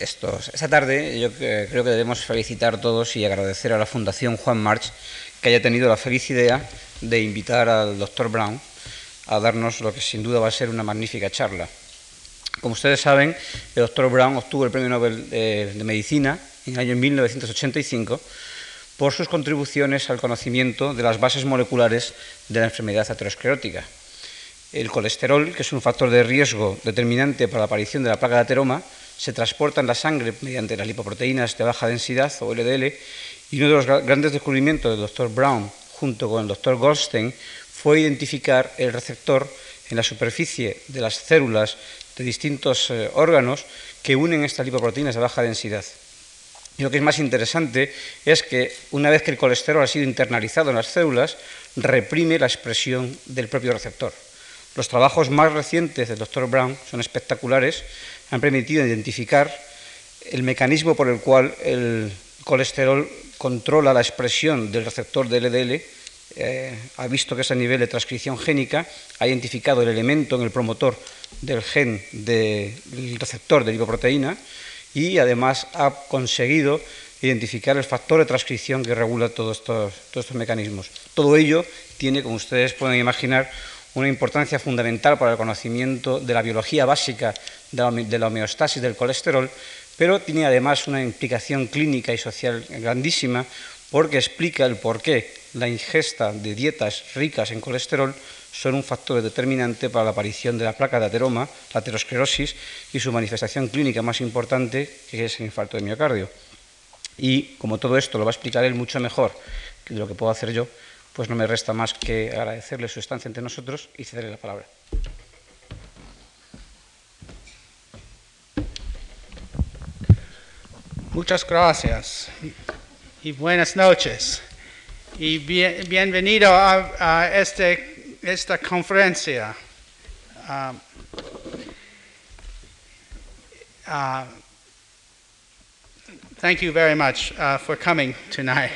esta tarde yo creo que debemos felicitar todos y agradecer a la Fundación Juan March que haya tenido la feliz idea de invitar al doctor Brown a darnos lo que sin duda va a ser una magnífica charla. Como ustedes saben, el doctor Brown obtuvo el Premio Nobel de, de Medicina en el año 1985 por sus contribuciones al conocimiento de las bases moleculares de la enfermedad aterosclerótica. El colesterol, que es un factor de riesgo determinante para la aparición de la placa de ateroma, se transporta en la sangre mediante las lipoproteínas de baja densidad o LDL y uno de los grandes descubrimientos del doctor Brown junto con el doctor Goldstein fue identificar el receptor en la superficie de las células de distintos eh, órganos que unen estas lipoproteínas de baja densidad. Y lo que es más interesante es que una vez que el colesterol ha sido internalizado en las células, reprime la expresión del propio receptor. Los trabajos más recientes del Dr. Brown son espectaculares, han permitido identificar el mecanismo por el cual el colesterol controla la expresión del receptor de LDL, eh, ha visto que es a nivel de transcripción génica, ha identificado el elemento en el promotor del gen del receptor de lipoproteína, y además ha conseguido identificar el factor de transcripción que regula todos estos mecanismos. Todo ello tiene, como ustedes pueden imaginar, una importancia fundamental para el conocimiento de la biología básica de la homeostasis del colesterol, pero tiene además una implicación clínica y social grandísima porque explica el por qué la ingesta de dietas ricas en colesterol son un factor determinante para la aparición de la placa de ateroma, la aterosclerosis, y su manifestación clínica más importante, que es el infarto de miocardio. Y como todo esto lo va a explicar él mucho mejor que lo que puedo hacer yo, pues no me resta más que agradecerle su estancia entre nosotros y cederle la palabra. Muchas gracias y buenas noches y bienvenido a, a este esta conferencia. Uh, uh, thank you very much uh, for coming tonight.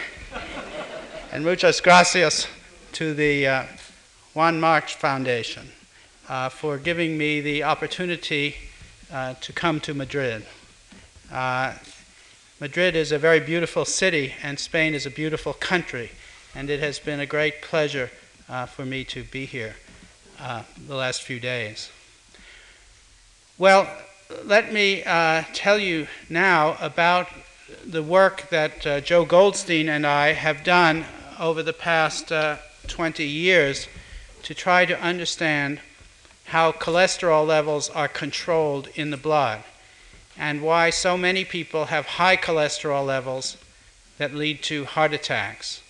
And muchas gracias to the uh, Juan March Foundation uh, for giving me the opportunity uh, to come to Madrid. Madrid is a very beautiful city, and Spain is a beautiful country, and it has been a great pleasure uh, for me to be here uh, the last few days. Well, let me uh, tell you now about the work that uh, Joe Goldstein and I have done over the past uh, 20 years to try to understand how cholesterol levels are controlled in the blood and why so many people have high cholesterol levels that lead to heart attacks.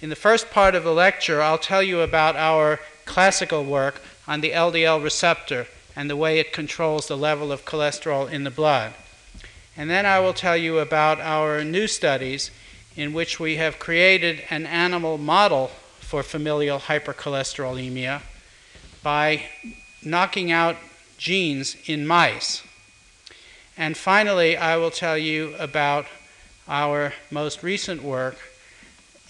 In the first part of the lecture, I'll tell you about our classical work on the LDL receptor and the way it controls the level of cholesterol in the blood. And then I will tell you about our new studies in which we have created an animal model for familial hypercholesterolemia by knocking out genes in mice. And finally, I will tell you about our most recent work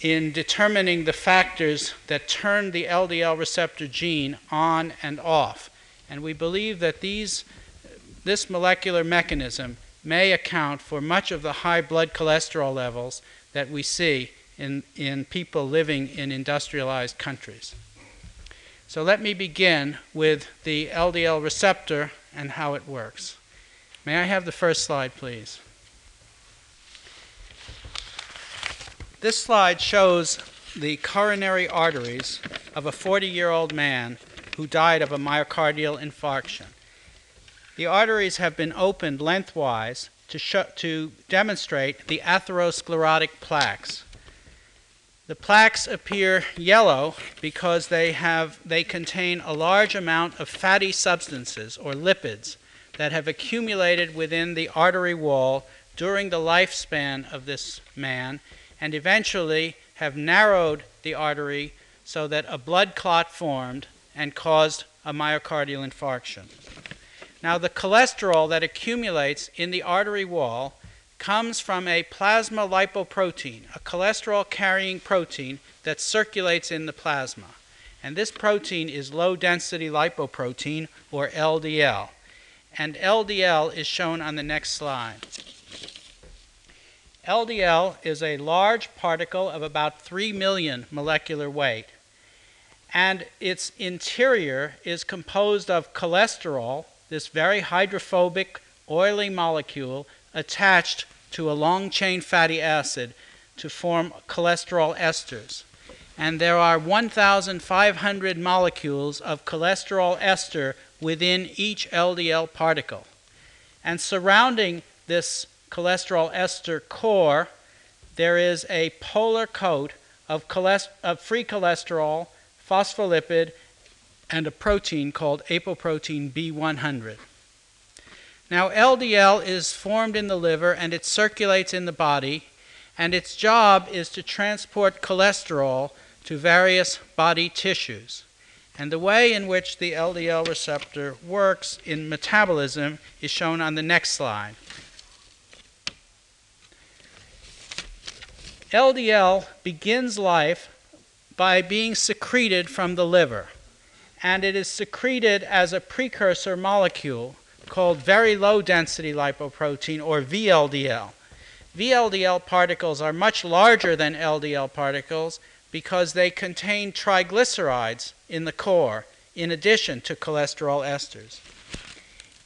in determining the factors that turn the LDL receptor gene on and off. And we believe that these, this molecular mechanism may account for much of the high blood cholesterol levels that we see in, in people living in industrialized countries. So let me begin with the LDL receptor and how it works. May I have the first slide, please? This slide shows the coronary arteries of a 40 year old man who died of a myocardial infarction. The arteries have been opened lengthwise to, show, to demonstrate the atherosclerotic plaques. The plaques appear yellow because they, have, they contain a large amount of fatty substances or lipids that have accumulated within the artery wall during the lifespan of this man and eventually have narrowed the artery so that a blood clot formed and caused a myocardial infarction. Now, the cholesterol that accumulates in the artery wall comes from a plasma lipoprotein, a cholesterol carrying protein that circulates in the plasma. And this protein is low density lipoprotein, or LDL. and LDL is shown on the next slide. LDL is a large particle of about 3 million molecular weight, and its interior is composed of cholesterol, this very hydrophobic, oily molecule attached to a long chain fatty acid to form cholesterol esters. And there are 1,500 molecules of cholesterol ester within each LDL particle. And surrounding this cholesterol ester core, there is a polar coat of, of free cholesterol, phospholipid, and a protein called apoprotein B100. Now, LDL is formed in the liver and it circulates in the body, and its job is to transport cholesterol to various body tissues. And the way in which the LDL receptor works in metabolism is shown on the next slide. LDL begins life by being secreted from the liver, and it is secreted as a precursor molecule called very low density lipoprotein or VLDL. VLDL particles are much larger than LDL particles because they contain triglycerides in the core in addition to cholesterol esters.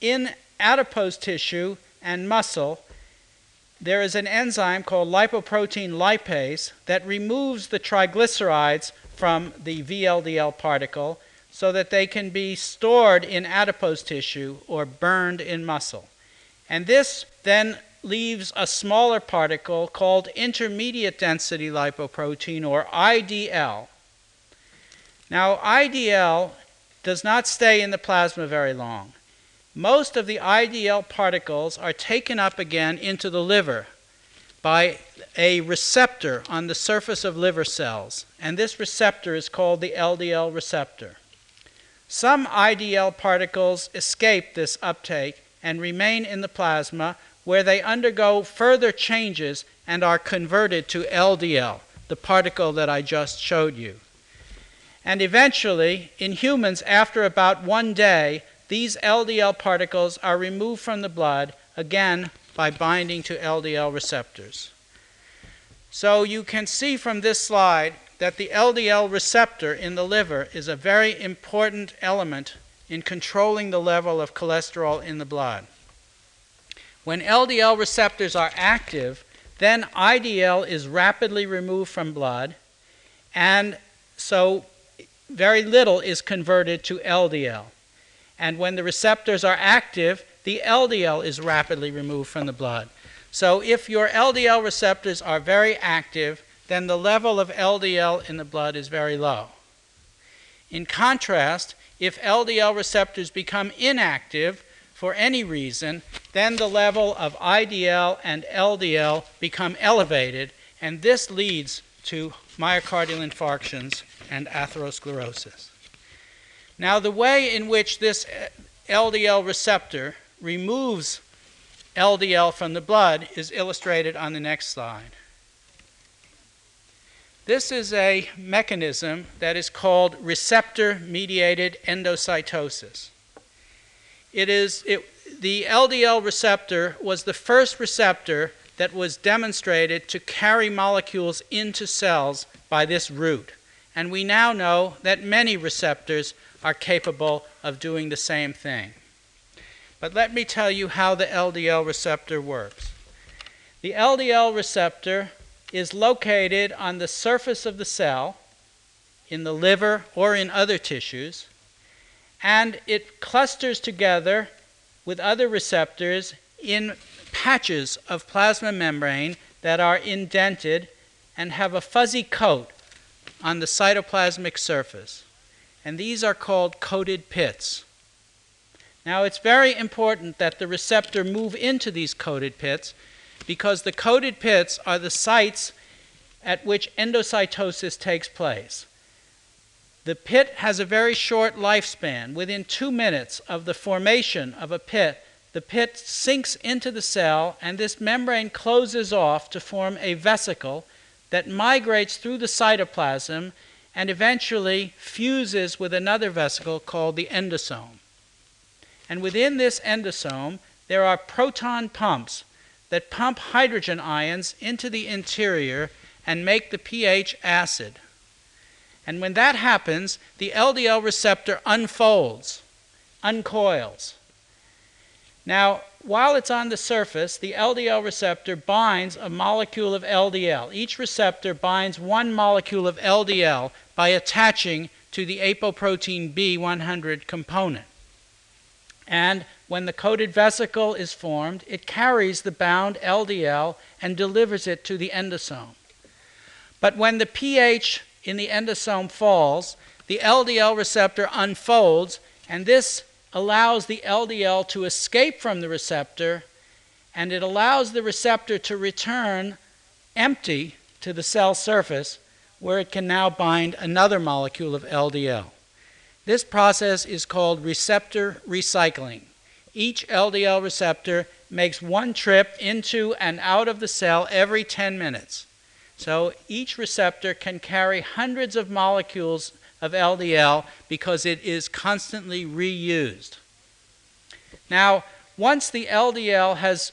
In adipose tissue and muscle, there is an enzyme called lipoprotein lipase that removes the triglycerides from the VLDL particle so that they can be stored in adipose tissue or burned in muscle. And this then leaves a smaller particle called intermediate density lipoprotein or IDL. Now, IDL does not stay in the plasma very long most of the IDL particles are taken up again into the liver by a receptor on the surface of liver cells, and this receptor is called the LDL receptor. Some IDL particles escape this uptake and remain in the plasma where they undergo further changes and are converted to LDL, the particle that I just showed you. And eventually, in humans, after about one day, these LDL particles are removed from the blood, again by binding to LDL receptors. So you can see from this slide that the LDL receptor in the liver is a very important element in controlling the level of cholesterol in the blood. When LDL receptors are active, then IDL is rapidly removed from blood, and so very little is converted to LDL. And when the receptors are active, the LDL is rapidly removed from the blood. So if your LDL receptors are very active, then the level of LDL in the blood is very low. In contrast, if LDL receptors become inactive for any reason, then the level of IDL and LDL become elevated, and this leads to myocardial infarctions and atherosclerosis. Now, the way in which this LDL receptor removes LDL from the blood is illustrated on the next slide. This is a mechanism that is called receptor mediated endocytosis. It is, it, the LDL receptor was the first receptor that was demonstrated to carry molecules into cells by this route. And we now know that many receptors are capable of doing the same thing. But let me tell you how the LDL receptor works. The LDL receptor is located on the surface of the cell, in the liver or in other tissues, and it clusters together with other receptors in patches of plasma membrane that are indented and have a fuzzy coat on the cytoplasmic surface and these are called coated pits. Now, it's very important that the receptor move into these coated pits because the coated pits are the sites at which endocytosis takes place. The pit has a very short lifespan. Within two minutes of the formation of a pit, the pit sinks into the cell, and this membrane closes off to form a vesicle that migrates through the cytoplasm and eventually fuses with another vesicle called the endosome. And within this endosome, there are proton pumps that pump hydrogen ions into the interior and make the pH acid. And when that happens, the LDL receptor unfolds, uncoils. Now, while it's on the surface, the LDL receptor binds a molecule of LDL. Each receptor binds one molecule of LDL by attaching to the apoprotein B100 component. And when the coated vesicle is formed, it carries the bound LDL and delivers it to the endosome. But when the pH in the endosome falls, the LDL receptor unfolds, and this allows the LDL to escape from the receptor, and it allows the receptor to return empty to the cell surface, where it can now bind another molecule of LDL. This process is called receptor recycling. Each LDL receptor makes one trip into and out of the cell every 10 minutes. So each receptor can carry hundreds of molecules of LDL because it is constantly reused. Now, once the LDL has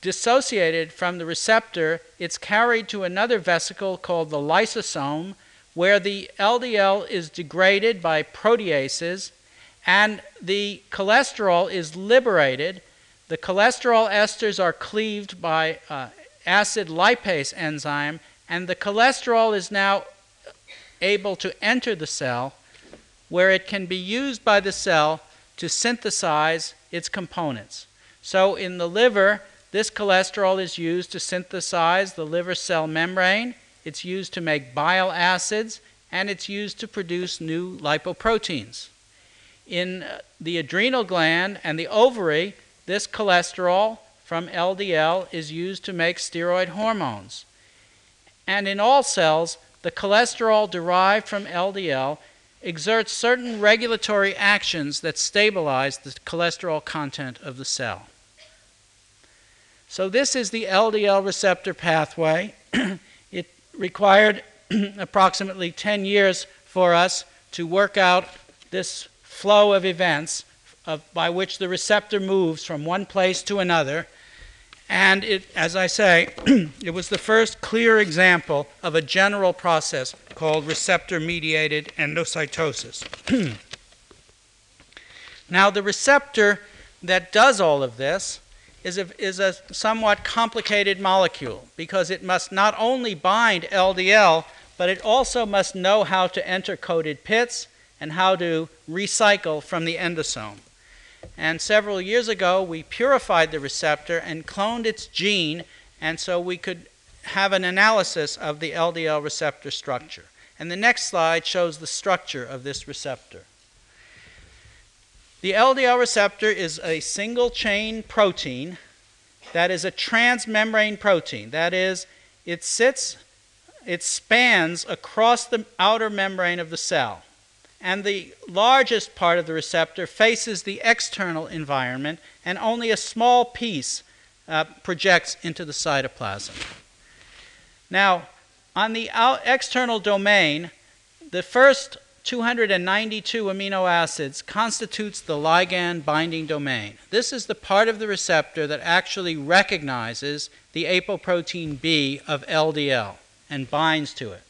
dissociated from the receptor, it's carried to another vesicle called the lysosome, where the LDL is degraded by proteases and the cholesterol is liberated. The cholesterol esters are cleaved by uh, acid lipase enzyme, and the cholesterol is now able to enter the cell where it can be used by the cell to synthesize its components. So, in the liver, this cholesterol is used to synthesize the liver cell membrane, it's used to make bile acids, and it's used to produce new lipoproteins in uh, the adrenal gland and the ovary, this cholesterol from LDL is used to make steroid hormones. And in all cells, the cholesterol derived from LDL exerts certain regulatory actions that stabilize the cholesterol content of the cell. So, this is the LDL receptor pathway. it required approximately 10 years for us to work out this flow of events of, by which the receptor moves from one place to another. And it, as I say, it was the first clear example of a general process called receptor mediated endocytosis. now, the receptor that does all of this is a, is a somewhat complicated molecule because it must not only bind LDL, but it also must know how to enter coated pits and how to recycle from the endosome. And several years ago, we purified the receptor and cloned its gene, and so we could have an analysis of the LDL receptor structure. And the next slide shows the structure of this receptor. The LDL receptor is a single chain protein that is a transmembrane protein. That is, it sits, it spans across the outer membrane of the cell and the largest part of the receptor faces the external environment, and only a small piece uh, projects into the cytoplasm. Now, on the external domain, the first 292 amino acids constitutes the ligand binding domain. This is the part of the receptor that actually recognizes the apoprotein B of LDL and binds to it.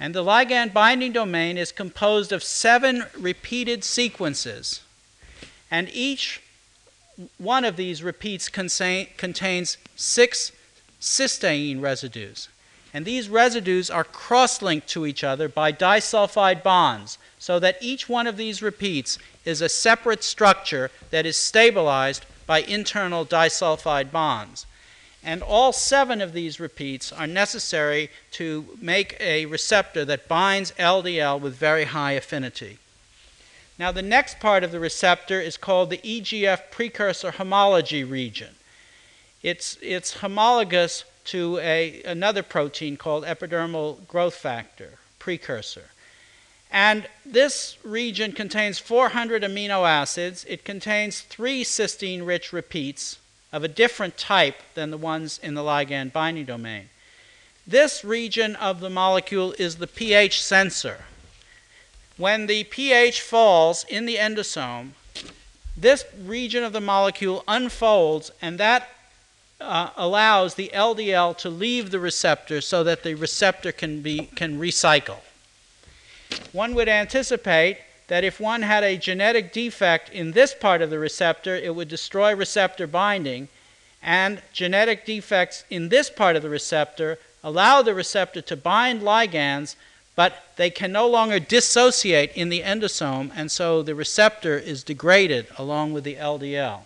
And the ligand binding domain is composed of seven repeated sequences. And each one of these repeats contains six cysteine residues. And these residues are cross linked to each other by disulfide bonds, so that each one of these repeats is a separate structure that is stabilized by internal disulfide bonds. And all seven of these repeats are necessary to make a receptor that binds LDL with very high affinity. Now, the next part of the receptor is called the EGF precursor homology region. It's, it's homologous to a, another protein called epidermal growth factor, precursor. And this region contains 400 amino acids. It contains three cysteine rich repeats, of a different type than the ones in the ligand binding domain. This region of the molecule is the pH sensor. When the pH falls in the endosome, this region of the molecule unfolds, and that uh, allows the LDL to leave the receptor so that the receptor can, be, can recycle. One would anticipate that if one had a genetic defect in this part of the receptor, it would destroy receptor binding, and genetic defects in this part of the receptor allow the receptor to bind ligands, but they can no longer dissociate in the endosome, and so the receptor is degraded along with the LDL.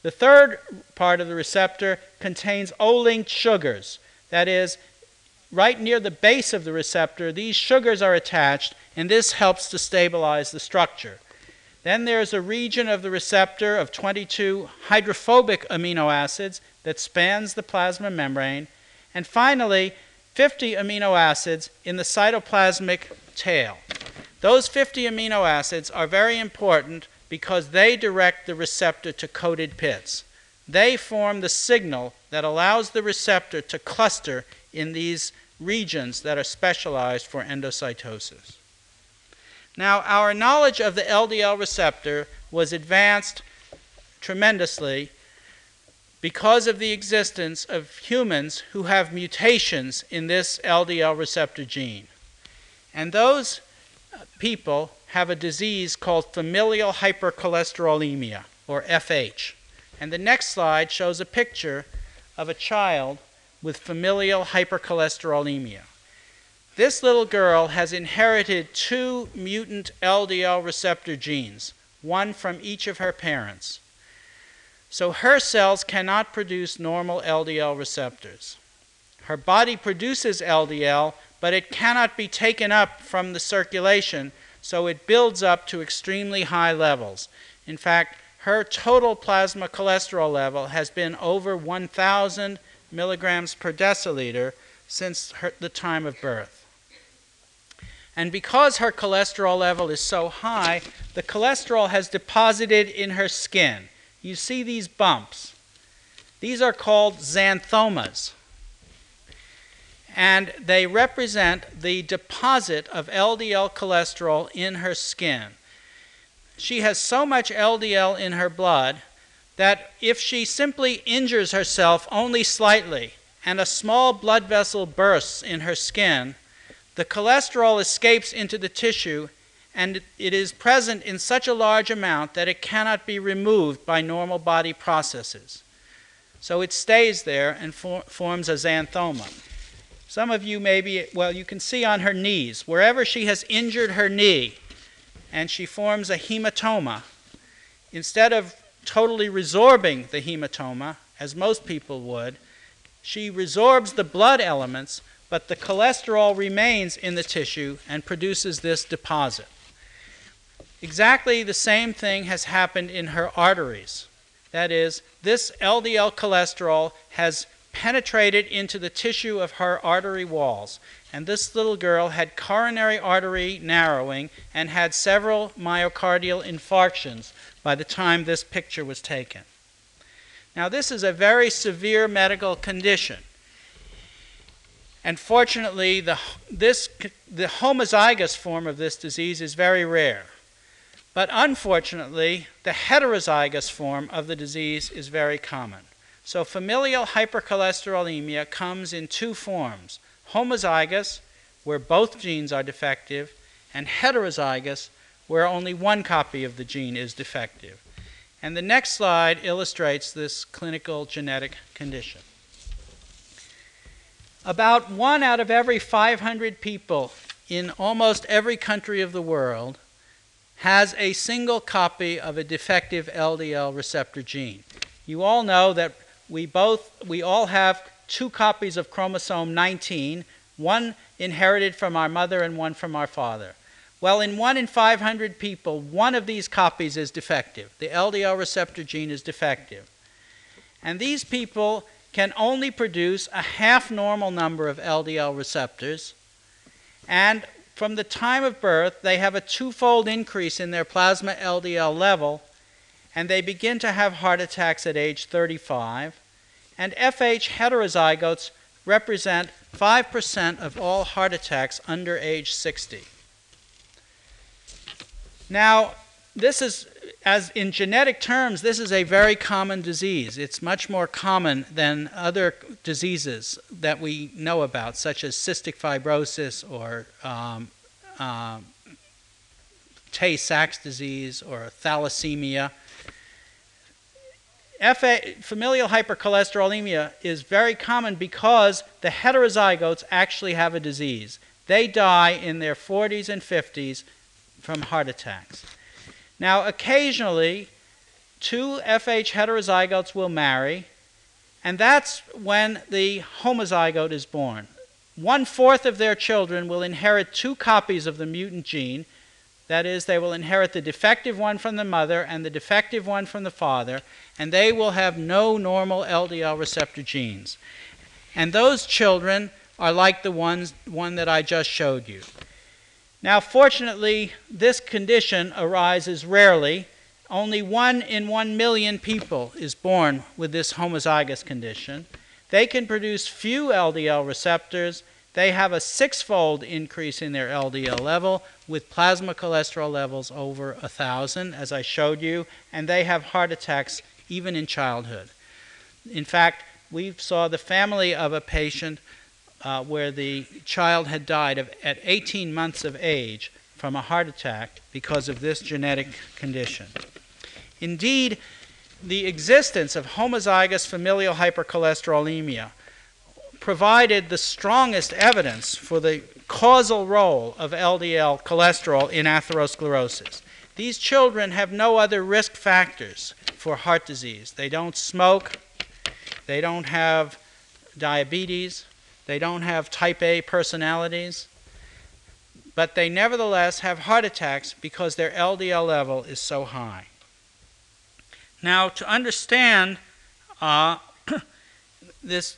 The third part of the receptor contains O-linked sugars. That is, right near the base of the receptor, these sugars are attached, and this helps to stabilize the structure. Then there's a region of the receptor of 22 hydrophobic amino acids that spans the plasma membrane. And finally, 50 amino acids in the cytoplasmic tail. Those 50 amino acids are very important because they direct the receptor to coated pits. They form the signal that allows the receptor to cluster in these regions that are specialized for endocytosis. Now, our knowledge of the LDL receptor was advanced tremendously because of the existence of humans who have mutations in this LDL receptor gene. And those uh, people have a disease called familial hypercholesterolemia, or FH. And the next slide shows a picture of a child with familial hypercholesterolemia. This little girl has inherited two mutant LDL receptor genes, one from each of her parents. So her cells cannot produce normal LDL receptors. Her body produces LDL, but it cannot be taken up from the circulation so it builds up to extremely high levels. In fact, her total plasma cholesterol level has been over 1,000 milligrams per deciliter since her, the time of birth. And because her cholesterol level is so high, the cholesterol has deposited in her skin. You see these bumps. These are called xanthomas and they represent the deposit of LDL cholesterol in her skin. She has so much LDL in her blood that if she simply injures herself only slightly and a small blood vessel bursts in her skin, the cholesterol escapes into the tissue and it is present in such a large amount that it cannot be removed by normal body processes. So it stays there and for, forms a xanthoma. Some of you maybe, well, you can see on her knees, wherever she has injured her knee and she forms a hematoma, instead of totally resorbing the hematoma, as most people would, she resorbs the blood elements, but the cholesterol remains in the tissue and produces this deposit. Exactly the same thing has happened in her arteries. That is, this LDL cholesterol has penetrated into the tissue of her artery walls. And this little girl had coronary artery narrowing and had several myocardial infarctions by the time this picture was taken. Now, this is a very severe medical condition. And fortunately, the, this, the homozygous form of this disease is very rare. But unfortunately, the heterozygous form of the disease is very common. So familial hypercholesterolemia comes in two forms homozygous, where both genes are defective, and heterozygous, where only one copy of the gene is defective. And the next slide illustrates this clinical genetic condition. About one out of every 500 people in almost every country of the world has a single copy of a defective LDL receptor gene. You all know that we both we all have two copies of chromosome 19, one inherited from our mother and one from our father. Well, in 1 in 500 people, one of these copies is defective. The LDL receptor gene is defective. And these people can only produce a half normal number of LDL receptors. And from the time of birth, they have a twofold increase in their plasma LDL level and they begin to have heart attacks at age 35. And FH heterozygotes represent 5% of all heart attacks under age 60. Now, this is as in genetic terms, this is a very common disease. It's much more common than other diseases that we know about, such as cystic fibrosis or um, uh, Tay Sachs disease or thalassemia. FA, familial hypercholesterolemia is very common because the heterozygotes actually have a disease. They die in their 40s and 50s from heart attacks. Now, occasionally, two FH heterozygotes will marry, and that's when the homozygote is born. One fourth of their children will inherit two copies of the mutant gene. That is, they will inherit the defective one from the mother and the defective one from the father, and they will have no normal LDL receptor genes. And those children are like the ones one that I just showed you. Now, fortunately, this condition arises rarely. Only one in one million people is born with this homozygous condition. They can produce few LDL receptors. They have a six-fold increase in their LDL level with plasma cholesterol levels over a thousand, as I showed you, and they have heart attacks even in childhood. In fact, we saw the family of a patient uh, where the child had died of, at 18 months of age from a heart attack because of this genetic condition. Indeed, the existence of homozygous familial hypercholesterolemia provided the strongest evidence for the causal role of LDL cholesterol in atherosclerosis. These children have no other risk factors for heart disease. They don't smoke, they don't have diabetes, they don't have type A personalities, but they nevertheless have heart attacks because their LDL level is so high. Now, to understand uh, this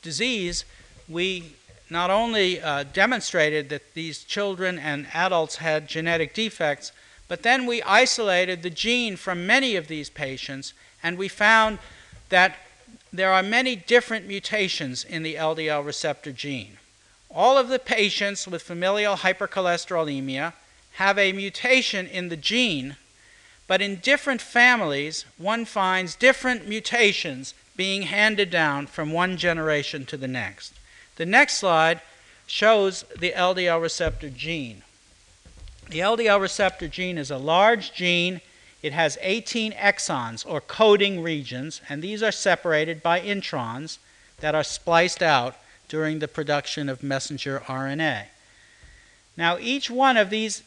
disease, we not only uh, demonstrated that these children and adults had genetic defects, but then we isolated the gene from many of these patients, and we found that there are many different mutations in the LDL receptor gene. All of the patients with familial hypercholesterolemia have a mutation in the gene, but in different families, one finds different mutations being handed down from one generation to the next. The next slide shows the LDL receptor gene. The LDL receptor gene is a large gene it has 18 exons or coding regions, and these are separated by introns that are spliced out during the production of messenger RNA. Now, each one of these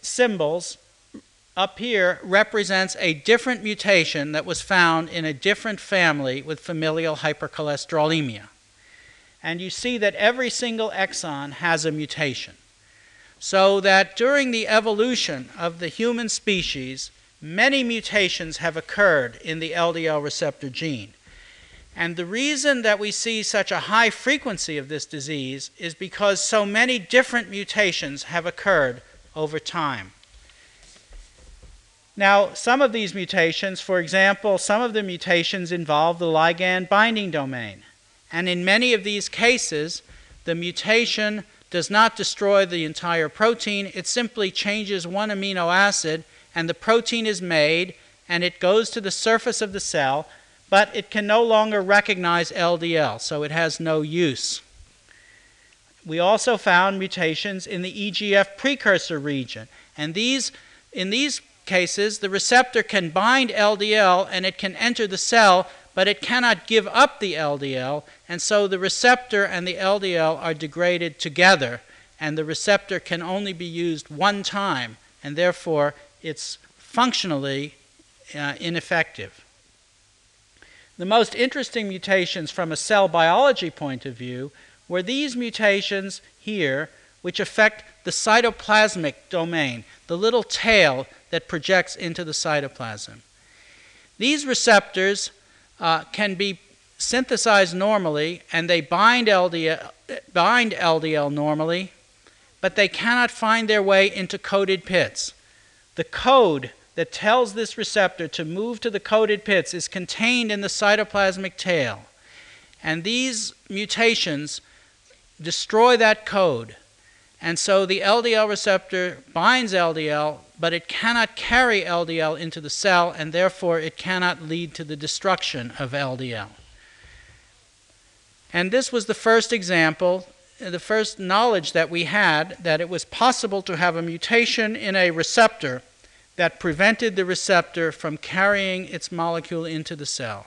symbols up here represents a different mutation that was found in a different family with familial hypercholesterolemia. And you see that every single exon has a mutation. So that during the evolution of the human species, many mutations have occurred in the LDL receptor gene. And the reason that we see such a high frequency of this disease is because so many different mutations have occurred over time. Now, some of these mutations, for example, some of the mutations involve the ligand binding domain. And in many of these cases, the mutation does not destroy the entire protein, it simply changes one amino acid and the protein is made and it goes to the surface of the cell, but it can no longer recognize LDL, so it has no use. We also found mutations in the EGF precursor region, and these, in these cases, the receptor can bind LDL and it can enter the cell, but it cannot give up the LDL, and so the receptor and the LDL are degraded together, and the receptor can only be used one time, and therefore it's functionally uh, ineffective. The most interesting mutations from a cell biology point of view were these mutations here, which affect the cytoplasmic domain, the little tail that projects into the cytoplasm. These receptors uh, can be synthesized normally and they bind LDL, bind LDL normally, but they cannot find their way into coated pits. The code that tells this receptor to move to the coated pits is contained in the cytoplasmic tail. And these mutations destroy that code. And so the LDL receptor binds LDL, but it cannot carry LDL into the cell, and therefore it cannot lead to the destruction of LDL. And this was the first example, the first knowledge that we had that it was possible to have a mutation in a receptor that prevented the receptor from carrying its molecule into the cell.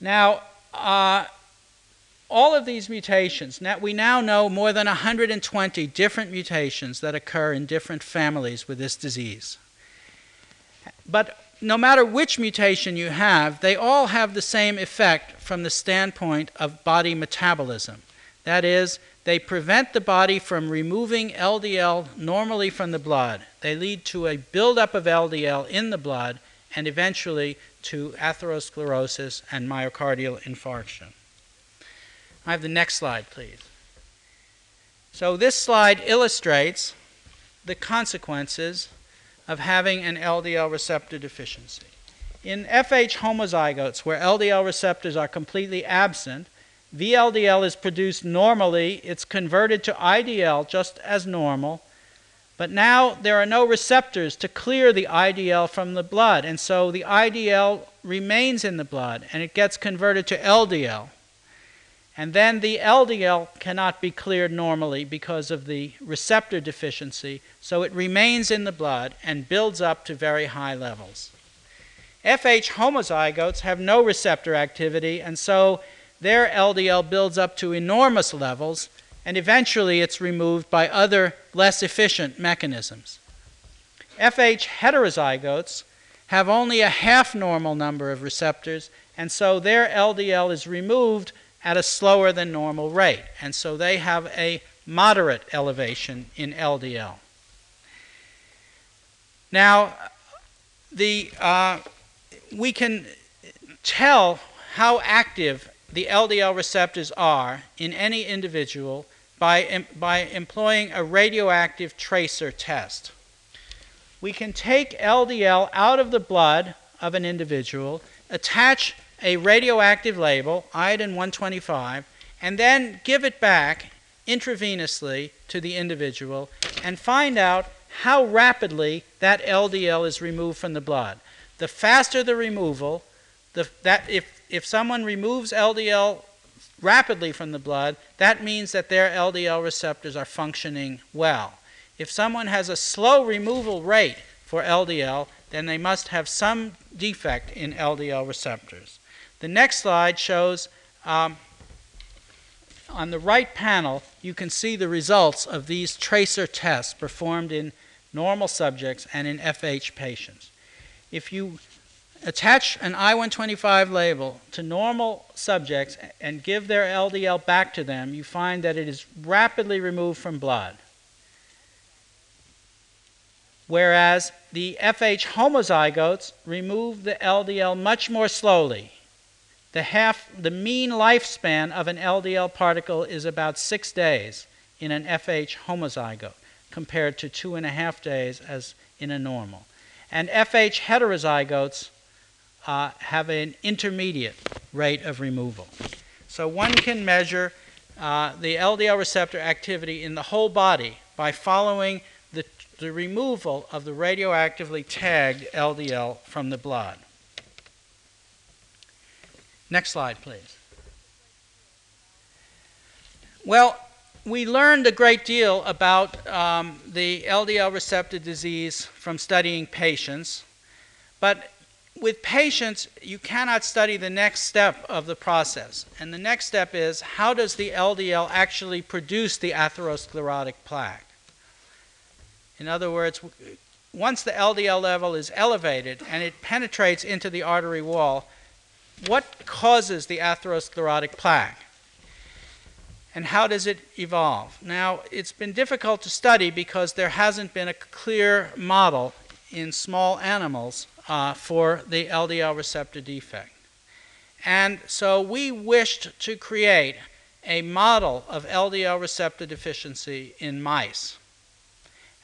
Now, uh, all of these mutations, now, we now know more than 120 different mutations that occur in different families with this disease. But no matter which mutation you have, they all have the same effect from the standpoint of body metabolism. That is, they prevent the body from removing LDL normally from the blood. They lead to a buildup of LDL in the blood and eventually to atherosclerosis and myocardial infarction. I have the next slide, please. So, this slide illustrates the consequences of having an LDL receptor deficiency. In FH homozygotes, where LDL receptors are completely absent, VLDL is produced normally, it's converted to IDL just as normal, but now there are no receptors to clear the IDL from the blood, and so the IDL remains in the blood and it gets converted to LDL. And then the LDL cannot be cleared normally because of the receptor deficiency, so it remains in the blood and builds up to very high levels. FH homozygotes have no receptor activity, and so their LDL builds up to enormous levels, and eventually it's removed by other less efficient mechanisms. FH heterozygotes have only a half normal number of receptors, and so their LDL is removed at a slower than normal rate, and so they have a moderate elevation in LDL. Now, the, uh, we can tell how active the LDL receptors are in any individual by, by employing a radioactive tracer test. We can take LDL out of the blood of an individual, attach a radioactive label, iodine 125, and then give it back intravenously to the individual and find out how rapidly that LDL is removed from the blood. The faster the removal, the, that if, if someone removes LDL rapidly from the blood, that means that their LDL receptors are functioning well. If someone has a slow removal rate for LDL, then they must have some defect in LDL receptors. The next slide shows um, on the right panel, you can see the results of these tracer tests performed in normal subjects and in FH patients. If you attach an I-125 label to normal subjects and give their LDL back to them, you find that it is rapidly removed from blood. Whereas the FH homozygotes remove the LDL much more slowly the half the mean lifespan of an LDL particle is about six days in an FH homozygote compared to two and a half days as in a normal. And FH heterozygotes uh, have an intermediate rate of removal. So one can measure uh, the LDL receptor activity in the whole body by following the, the removal of the radioactively tagged LDL from the blood. Next slide, please. Well, we learned a great deal about um, the LDL receptor disease from studying patients, but with patients, you cannot study the next step of the process. And the next step is how does the LDL actually produce the atherosclerotic plaque? In other words, once the LDL level is elevated and it penetrates into the artery wall, what causes the atherosclerotic plaque? And how does it evolve? Now, it's been difficult to study because there hasn't been a clear model in small animals uh, for the LDL receptor defect. And so we wished to create a model of LDL receptor deficiency in mice.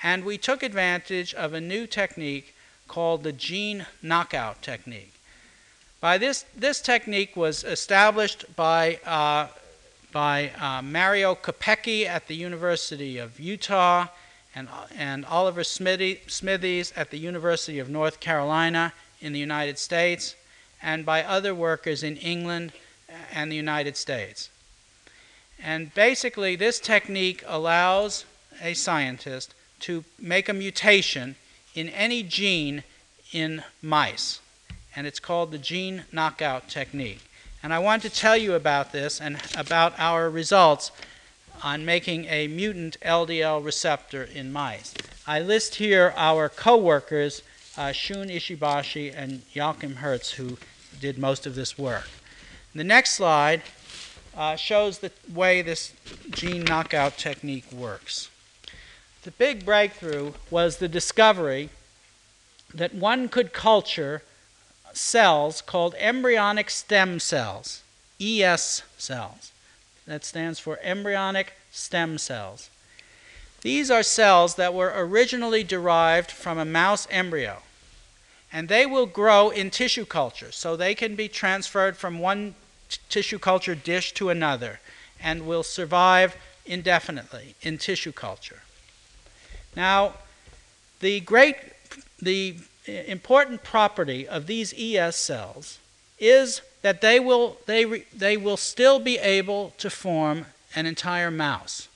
And we took advantage of a new technique called the gene knockout technique. By this, this technique was established by uh, by uh, Mario Capecchi at the University of Utah and, and Oliver Smithy, Smithies at the University of North Carolina in the United States, and by other workers in England and the United States. And basically, this technique allows a scientist to make a mutation in any gene in mice, and it's called the gene knockout technique. And I want to tell you about this and about our results on making a mutant LDL receptor in mice. I list here our co-workers, uh, Shun Ishibashi and Joachim Hertz, who did most of this work. The next slide uh, shows the way this gene knockout technique works. The big breakthrough was the discovery that one could culture cells called embryonic stem cells, ES cells. That stands for embryonic stem cells. These are cells that were originally derived from a mouse embryo, and they will grow in tissue culture, so they can be transferred from one tissue culture dish to another and will survive indefinitely in tissue culture. Now, the great, the important property of these ES cells is that they will, they, re, they will still be able to form an entire mouse.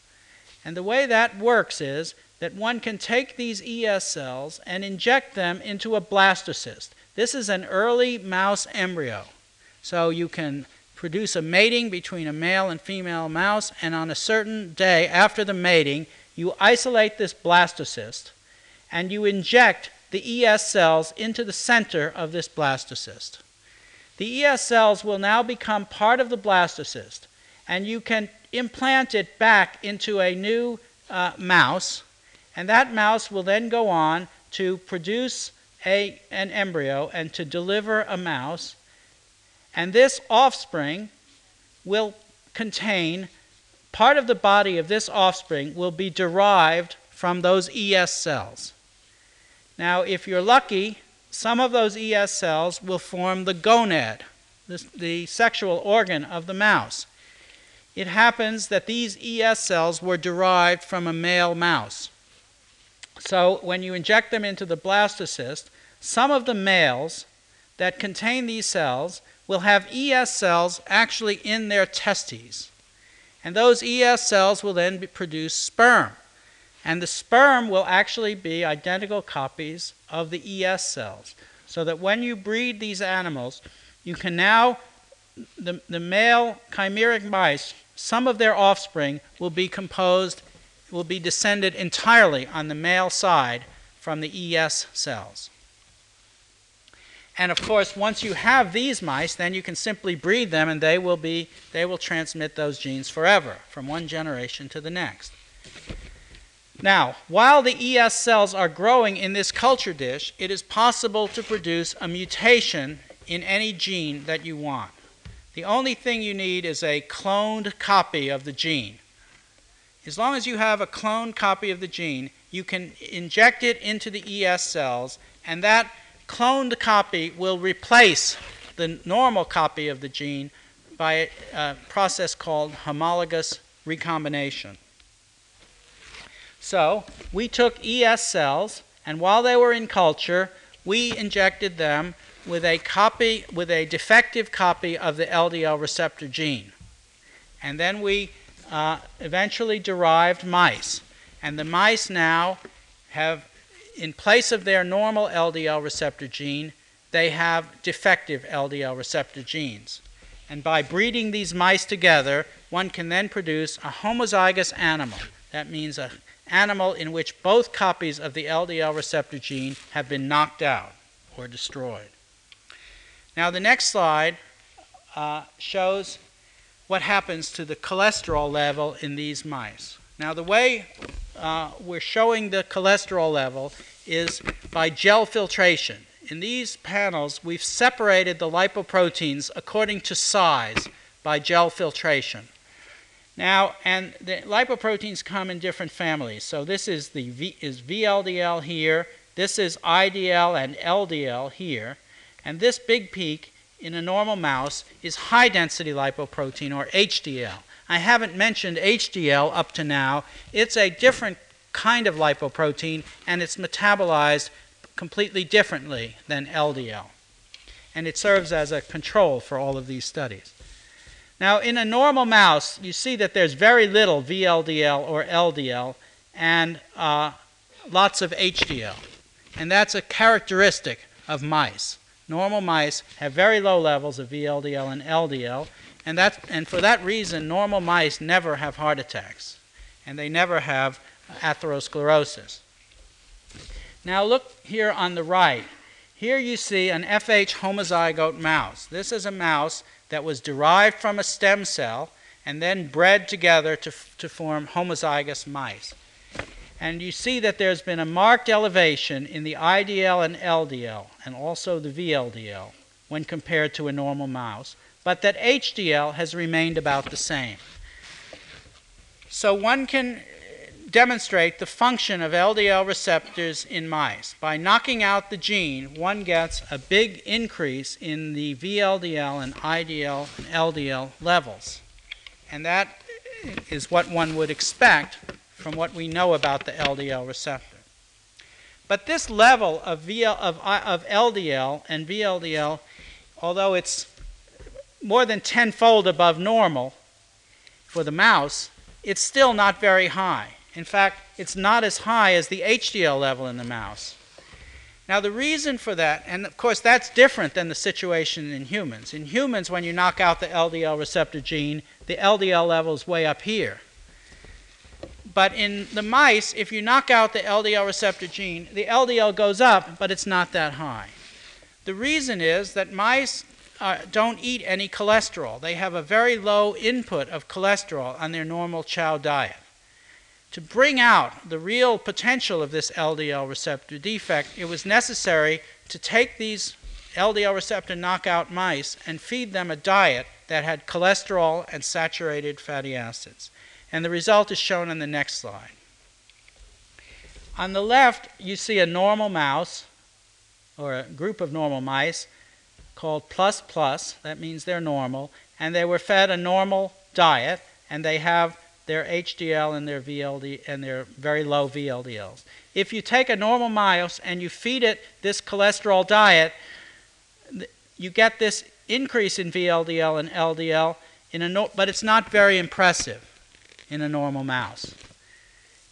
And the way that works is that one can take these ES cells and inject them into a blastocyst. This is an early mouse embryo. So you can produce a mating between a male and female mouse, and on a certain day after the mating, you isolate this blastocyst and you inject the ES cells into the center of this blastocyst. The ES cells will now become part of the blastocyst, and you can implant it back into a new uh, mouse, and that mouse will then go on to produce a, an embryo and to deliver a mouse, and this offspring will contain part of the body of this offspring will be derived from those ES cells. Now, if you're lucky, some of those ES cells will form the gonad, the, the sexual organ of the mouse. It happens that these ES cells were derived from a male mouse. So, when you inject them into the blastocyst, some of the males that contain these cells will have ES cells actually in their testes. And those ES cells will then produce sperm. And the sperm will actually be identical copies of the ES cells. So that when you breed these animals, you can now, the, the male chimeric mice, some of their offspring will be composed, will be descended entirely on the male side from the ES cells. And of course, once you have these mice, then you can simply breed them and they will be they will transmit those genes forever from one generation to the next. Now, while the ES cells are growing in this culture dish, it is possible to produce a mutation in any gene that you want. The only thing you need is a cloned copy of the gene. As long as you have a cloned copy of the gene, you can inject it into the ES cells, and that cloned copy will replace the normal copy of the gene by a process called homologous recombination. So we took ES cells, and while they were in culture, we injected them with a copy, with a defective copy of the LDL receptor gene. And then we uh, eventually derived mice. And the mice now have in place of their normal LDL receptor gene, they have defective LDL receptor genes. And by breeding these mice together, one can then produce a homozygous animal. That means an animal in which both copies of the LDL receptor gene have been knocked out or destroyed. Now, the next slide uh, shows what happens to the cholesterol level in these mice. Now, the way uh, we're showing the cholesterol level is by gel filtration. In these panels, we've separated the lipoproteins according to size by gel filtration. Now, and the lipoproteins come in different families. So this is the v, is VLDL here, this is IDL and LDL here, and this big peak in a normal mouse is high density lipoprotein or HDL. I haven't mentioned HDL up to now. It's a different kind of lipoprotein and it's metabolized completely differently than LDL. And it serves as a control for all of these studies. Now, in a normal mouse, you see that there's very little VLDL or LDL and uh, lots of HDL. And that's a characteristic of mice. Normal mice have very low levels of VLDL and LDL, and, that, and for that reason, normal mice never have heart attacks, and they never have atherosclerosis. Now, look here on the right. Here you see an FH homozygote mouse. This is a mouse that was derived from a stem cell and then bred together to, to form homozygous mice. And you see that there's been a marked elevation in the IDL and LDL, and also the VLDL, when compared to a normal mouse, but that HDL has remained about the same. So one can demonstrate the function of LDL receptors in mice. By knocking out the gene, one gets a big increase in the VLDL and IDL and LDL levels. And that is what one would expect from what we know about the LDL receptor. But this level of, VL, of, of LDL and VLDL, although it's more than tenfold above normal for the mouse, it's still not very high. In fact, it's not as high as the HDL level in the mouse. Now, the reason for that, and of course, that's different than the situation in humans. In humans, when you knock out the LDL receptor gene, the LDL level is way up here. But in the mice, if you knock out the LDL receptor gene, the LDL goes up, but it's not that high. The reason is that mice uh, don't eat any cholesterol. They have a very low input of cholesterol on their normal chow diet to bring out the real potential of this LDL receptor defect, it was necessary to take these LDL receptor knockout mice and feed them a diet that had cholesterol and saturated fatty acids. And the result is shown in the next slide. On the left, you see a normal mouse, or a group of normal mice, called plus plus. That means they're normal. And they were fed a normal diet, and they have their HDL and their VLD and their very low VLDLs. If you take a normal mouse and you feed it this cholesterol diet, you get this increase in VLDL and LDL, in a no, but it's not very impressive in a normal mouse.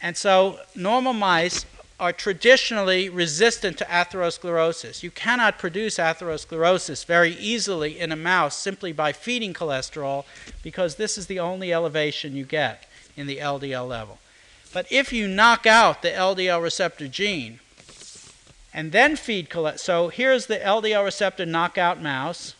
And so normal mice are traditionally resistant to atherosclerosis. You cannot produce atherosclerosis very easily in a mouse simply by feeding cholesterol because this is the only elevation you get in the LDL level. But if you knock out the LDL receptor gene and then feed cholesterol, so here's the LDL receptor knockout mouse.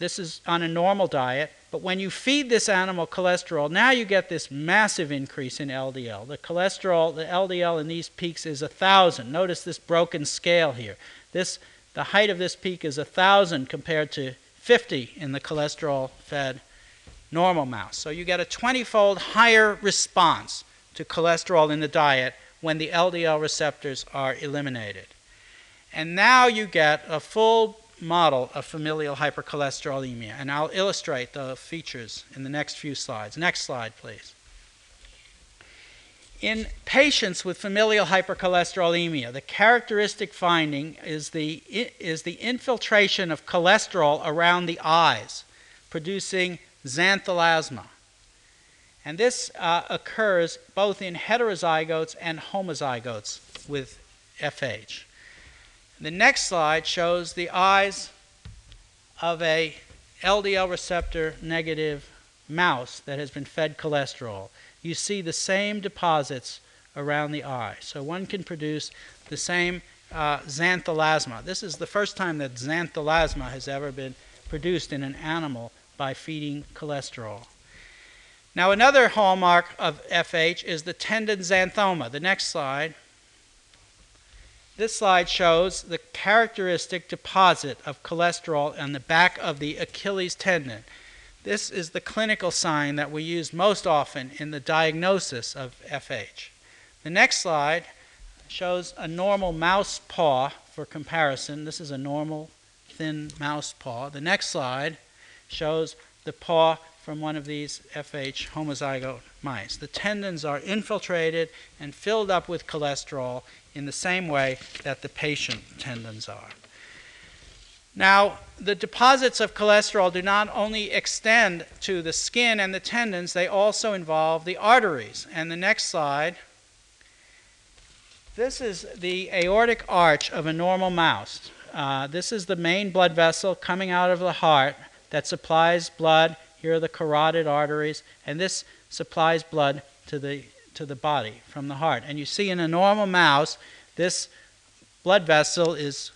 This is on a normal diet. But when you feed this animal cholesterol, now you get this massive increase in LDL. The cholesterol, the LDL in these peaks is 1,000. Notice this broken scale here. This, the height of this peak is 1,000 compared to 50 in the cholesterol fed normal mouse. So you get a 20 fold higher response to cholesterol in the diet when the LDL receptors are eliminated. And now you get a full model of familial hypercholesterolemia. And I'll illustrate the features in the next few slides. Next slide, please. In patients with familial hypercholesterolemia, the characteristic finding is the, is the infiltration of cholesterol around the eyes, producing xanthelasma. And this uh, occurs both in heterozygotes and homozygotes with FH. The next slide shows the eyes of a LDL receptor negative mouse that has been fed cholesterol. You see the same deposits around the eye. So one can produce the same uh, xanthelasma. This is the first time that xanthelasma has ever been produced in an animal by feeding cholesterol. Now, another hallmark of FH is the tendon xanthoma. The next slide. This slide shows the characteristic deposit of cholesterol on the back of the Achilles tendon. This is the clinical sign that we use most often in the diagnosis of FH. The next slide shows a normal mouse paw for comparison. This is a normal thin mouse paw. The next slide shows the paw from one of these FH homozygote mice. The tendons are infiltrated and filled up with cholesterol in the same way that the patient tendons are. Now, the deposits of cholesterol do not only extend to the skin and the tendons, they also involve the arteries. And the next slide this is the aortic arch of a normal mouse. Uh, this is the main blood vessel coming out of the heart that supplies blood. Here are the carotid arteries, and this supplies blood to the to the body from the heart. And you see in a normal mouse, this blood vessel is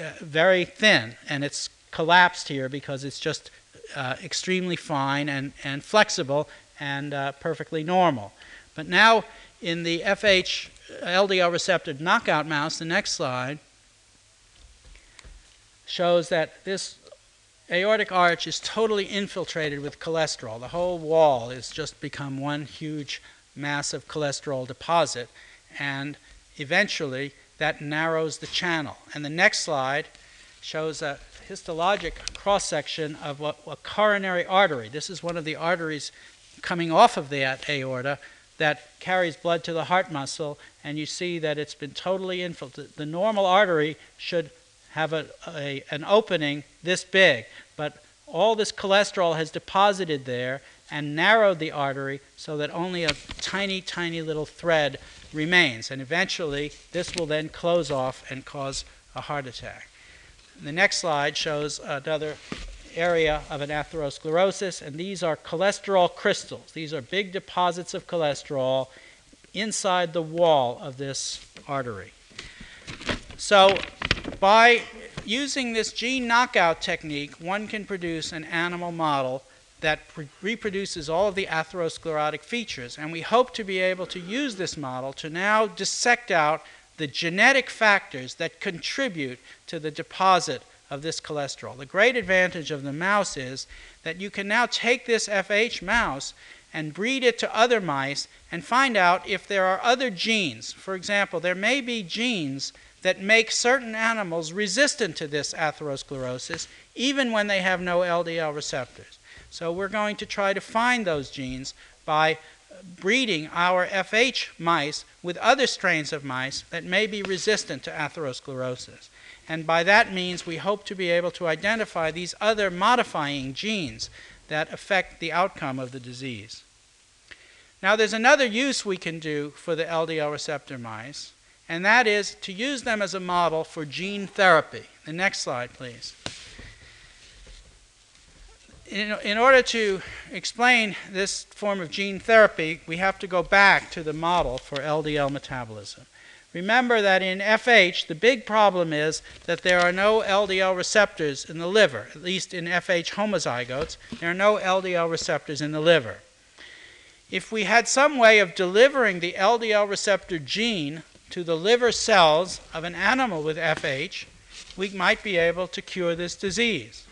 uh, very thin, and it's collapsed here because it's just uh, extremely fine and, and flexible and uh, perfectly normal. But now in the FH LDL receptor knockout mouse, the next slide, shows that this aortic arch is totally infiltrated with cholesterol. The whole wall has just become one huge massive cholesterol deposit, and eventually that narrows the channel. And the next slide shows a histologic cross section of a, a coronary artery. This is one of the arteries coming off of that aorta that carries blood to the heart muscle, and you see that it's been totally infiltrated. The normal artery should have a, a, an opening this big, but all this cholesterol has deposited there and narrowed the artery so that only a tiny, tiny little thread remains. And eventually, this will then close off and cause a heart attack. The next slide shows another area of an atherosclerosis, and these are cholesterol crystals. These are big deposits of cholesterol inside the wall of this artery. So, by using this gene knockout technique, one can produce an animal model that reproduces all of the atherosclerotic features. And we hope to be able to use this model to now dissect out the genetic factors that contribute to the deposit of this cholesterol. The great advantage of the mouse is that you can now take this FH mouse and breed it to other mice and find out if there are other genes. For example, there may be genes that make certain animals resistant to this atherosclerosis even when they have no LDL receptors. So we're going to try to find those genes by breeding our FH mice with other strains of mice that may be resistant to atherosclerosis. And by that means, we hope to be able to identify these other modifying genes that affect the outcome of the disease. Now, there's another use we can do for the LDL receptor mice, and that is to use them as a model for gene therapy. The next slide, please. In, in order to explain this form of gene therapy, we have to go back to the model for LDL metabolism. Remember that in FH, the big problem is that there are no LDL receptors in the liver. At least in FH homozygotes, there are no LDL receptors in the liver. If we had some way of delivering the LDL receptor gene to the liver cells of an animal with FH, we might be able to cure this disease.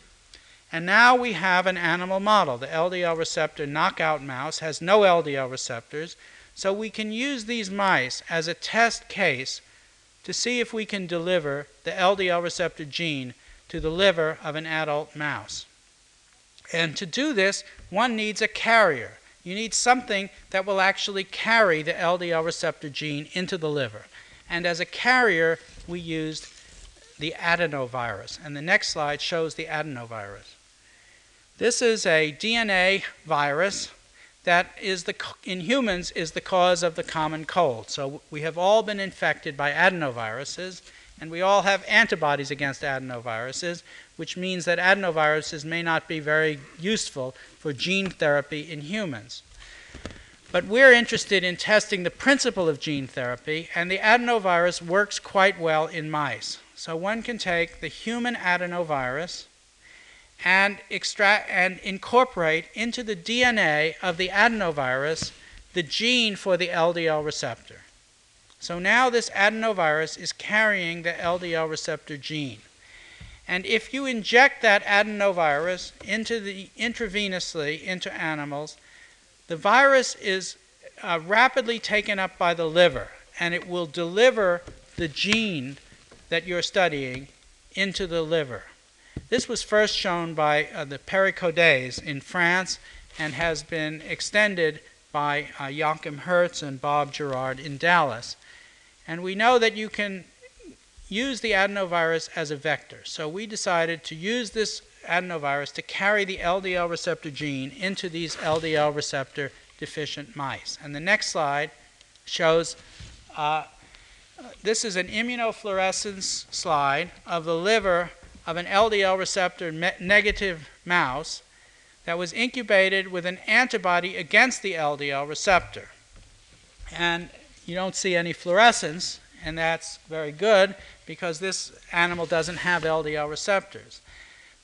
And now we have an animal model. The LDL receptor knockout mouse has no LDL receptors, so we can use these mice as a test case to see if we can deliver the LDL receptor gene to the liver of an adult mouse. And to do this, one needs a carrier. You need something that will actually carry the LDL receptor gene into the liver. And as a carrier, we used the adenovirus. And the next slide shows the adenovirus. This is a DNA virus that is the, in humans is the cause of the common cold. So we have all been infected by adenoviruses, and we all have antibodies against adenoviruses, which means that adenoviruses may not be very useful for gene therapy in humans. But we're interested in testing the principle of gene therapy, and the adenovirus works quite well in mice. So one can take the human adenovirus and extract and incorporate into the DNA of the adenovirus the gene for the LDL receptor. So now this adenovirus is carrying the LDL receptor gene. And if you inject that adenovirus into the intravenously into animals, the virus is uh, rapidly taken up by the liver and it will deliver the gene that you're studying into the liver. This was first shown by uh, the Pericodés in France and has been extended by uh, Joachim Hertz and Bob Gerard in Dallas. And we know that you can use the adenovirus as a vector. So we decided to use this adenovirus to carry the LDL receptor gene into these LDL receptor deficient mice. And the next slide shows uh, this is an immunofluorescence slide of the liver of an LDL receptor negative mouse that was incubated with an antibody against the LDL receptor. And you don't see any fluorescence, and that's very good because this animal doesn't have LDL receptors.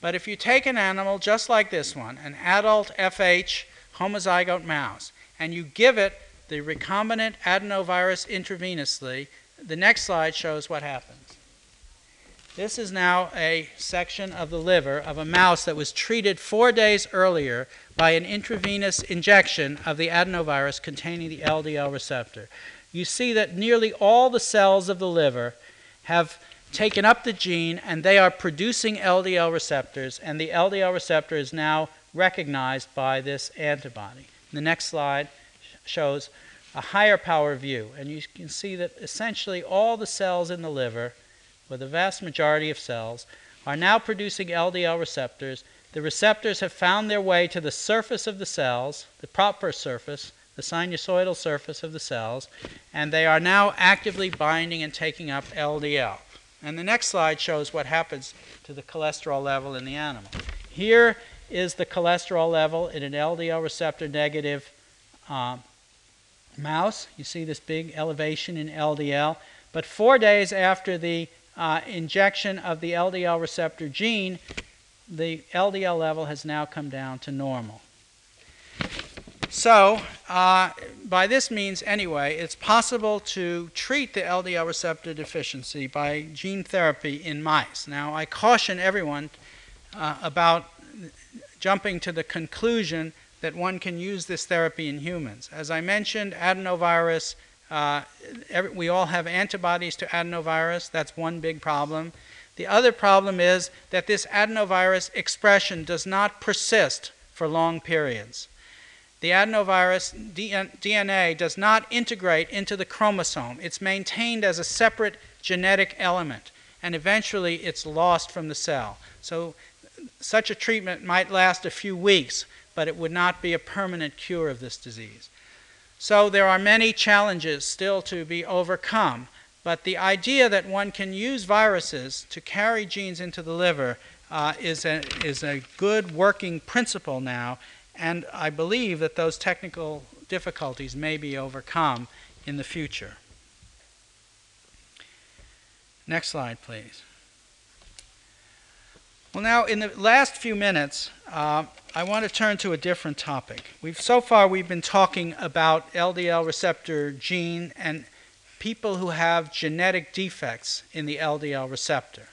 But if you take an animal just like this one, an adult FH homozygote mouse, and you give it the recombinant adenovirus intravenously, the next slide shows what happens. This is now a section of the liver of a mouse that was treated four days earlier by an intravenous injection of the adenovirus containing the LDL receptor. You see that nearly all the cells of the liver have taken up the gene and they are producing LDL receptors, and the LDL receptor is now recognized by this antibody. The next slide shows a higher power view, and you can see that essentially all the cells in the liver, or the vast majority of cells, are now producing LDL receptors. The receptors have found their way to the surface of the cells, the proper surface, the sinusoidal surface of the cells, and they are now actively binding and taking up LDL. And the next slide shows what happens to the cholesterol level in the animal. Here is the cholesterol level in an LDL receptor negative uh, mouse. You see this big elevation in LDL. But four days after the uh, injection of the LDL receptor gene, the LDL level has now come down to normal. So, uh, by this means, anyway, it's possible to treat the LDL receptor deficiency by gene therapy in mice. Now, I caution everyone uh, about jumping to the conclusion that one can use this therapy in humans. As I mentioned, adenovirus, uh, every, we all have antibodies to adenovirus. That's one big problem. The other problem is that this adenovirus expression does not persist for long periods. The adenovirus DNA does not integrate into the chromosome. It's maintained as a separate genetic element, and eventually it's lost from the cell. So, such a treatment might last a few weeks, but it would not be a permanent cure of this disease. So, there are many challenges still to be overcome, but the idea that one can use viruses to carry genes into the liver uh, is, a, is a good working principle now, and I believe that those technical difficulties may be overcome in the future. Next slide, please. Well, now, in the last few minutes, uh, I want to turn to a different topic. We've, so far, we've been talking about LDL receptor gene and people who have genetic defects in the LDL receptor.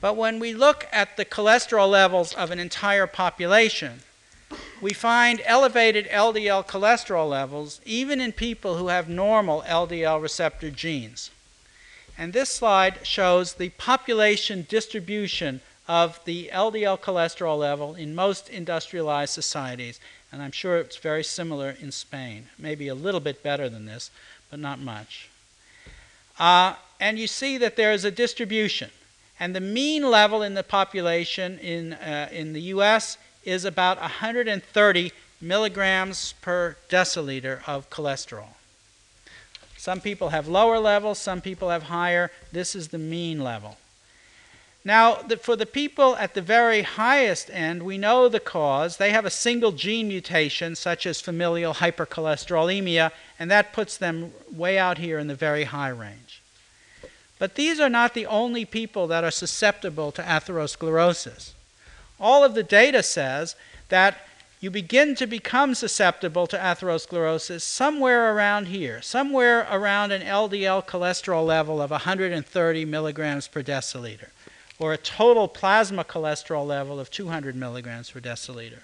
But when we look at the cholesterol levels of an entire population, we find elevated LDL cholesterol levels even in people who have normal LDL receptor genes. And this slide shows the population distribution of the LDL cholesterol level in most industrialized societies. And I'm sure it's very similar in Spain. Maybe a little bit better than this, but not much. Uh, and you see that there is a distribution. And the mean level in the population in, uh, in the US is about 130 milligrams per deciliter of cholesterol. Some people have lower levels, some people have higher. This is the mean level. Now, the, for the people at the very highest end, we know the cause. They have a single gene mutation, such as familial hypercholesterolemia, and that puts them way out here in the very high range. But these are not the only people that are susceptible to atherosclerosis all of the data says that you begin to become susceptible to atherosclerosis somewhere around here, somewhere around an LDL cholesterol level of 130 milligrams per deciliter, or a total plasma cholesterol level of 200 milligrams per deciliter.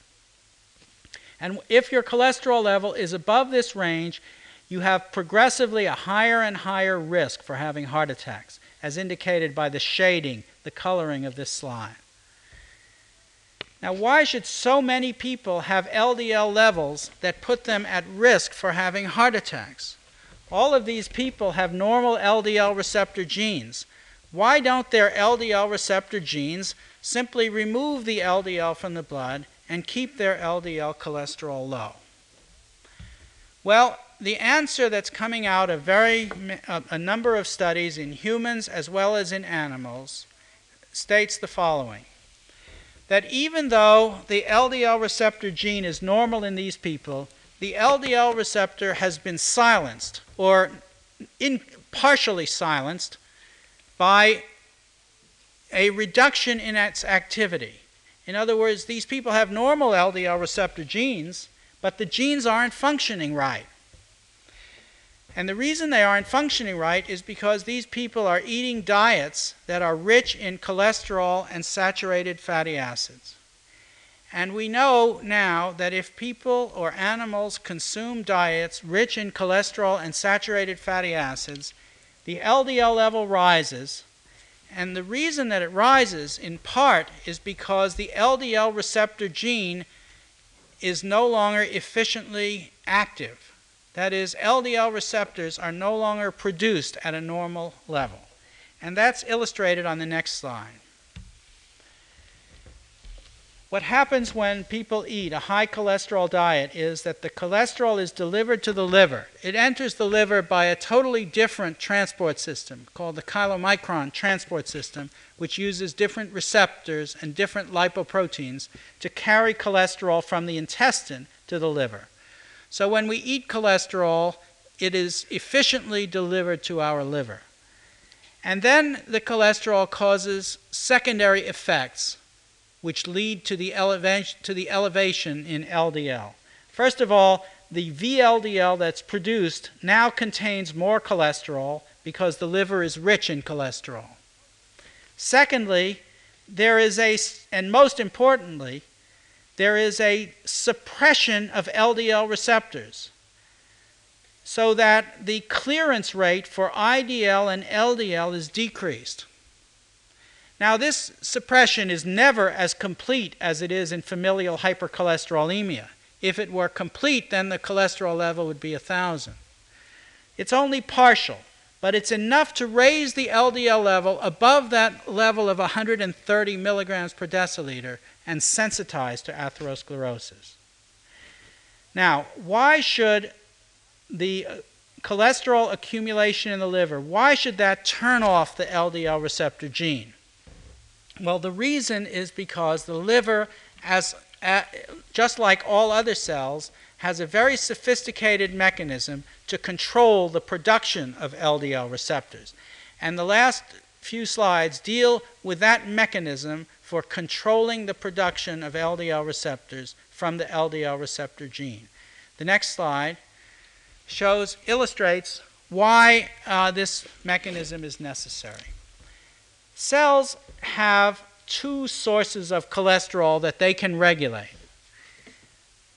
And if your cholesterol level is above this range, you have progressively a higher and higher risk for having heart attacks, as indicated by the shading, the coloring of this slide. Now, why should so many people have LDL levels that put them at risk for having heart attacks? All of these people have normal LDL receptor genes. Why don't their LDL receptor genes simply remove the LDL from the blood and keep their LDL cholesterol low? Well, the answer that's coming out of very uh, a number of studies in humans as well as in animals states the following that even though the LDL receptor gene is normal in these people, the LDL receptor has been silenced or in, partially silenced by a reduction in its activity. In other words, these people have normal LDL receptor genes, but the genes aren't functioning right. And the reason they aren't functioning right is because these people are eating diets that are rich in cholesterol and saturated fatty acids. And we know now that if people or animals consume diets rich in cholesterol and saturated fatty acids, the LDL level rises. And the reason that it rises, in part, is because the LDL receptor gene is no longer efficiently active. That is, LDL receptors are no longer produced at a normal level. And that's illustrated on the next slide. What happens when people eat a high cholesterol diet is that the cholesterol is delivered to the liver. It enters the liver by a totally different transport system called the chylomicron transport system, which uses different receptors and different lipoproteins to carry cholesterol from the intestine to the liver. So when we eat cholesterol, it is efficiently delivered to our liver. And then the cholesterol causes secondary effects which lead to the, elevation, to the elevation in LDL. First of all, the VLDL that's produced now contains more cholesterol because the liver is rich in cholesterol. Secondly, there is a, and most importantly, there is a suppression of LDL receptors so that the clearance rate for IDL and LDL is decreased. Now, this suppression is never as complete as it is in familial hypercholesterolemia. If it were complete, then the cholesterol level would be 1,000. It's only partial, but it's enough to raise the LDL level above that level of 130 milligrams per deciliter and sensitize to atherosclerosis. Now, why should the uh, cholesterol accumulation in the liver, why should that turn off the LDL receptor gene? Well, the reason is because the liver, as, uh, just like all other cells, has a very sophisticated mechanism to control the production of LDL receptors. And the last few slides deal with that mechanism for controlling the production of LDL receptors from the LDL receptor gene. The next slide shows, illustrates why uh, this mechanism is necessary. Cells have two sources of cholesterol that they can regulate.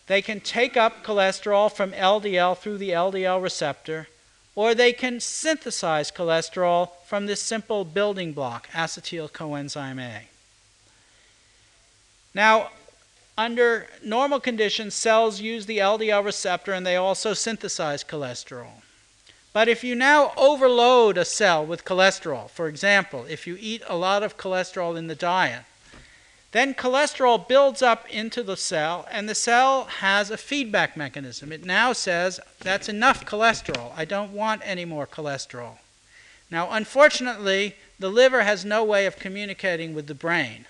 They can take up cholesterol from LDL through the LDL receptor, or they can synthesize cholesterol from this simple building block, acetyl coenzyme A. Now, under normal conditions, cells use the LDL receptor and they also synthesize cholesterol. But if you now overload a cell with cholesterol, for example, if you eat a lot of cholesterol in the diet, then cholesterol builds up into the cell, and the cell has a feedback mechanism. It now says, That's enough cholesterol. I don't want any more cholesterol. Now, unfortunately, the liver has no way of communicating with the brain.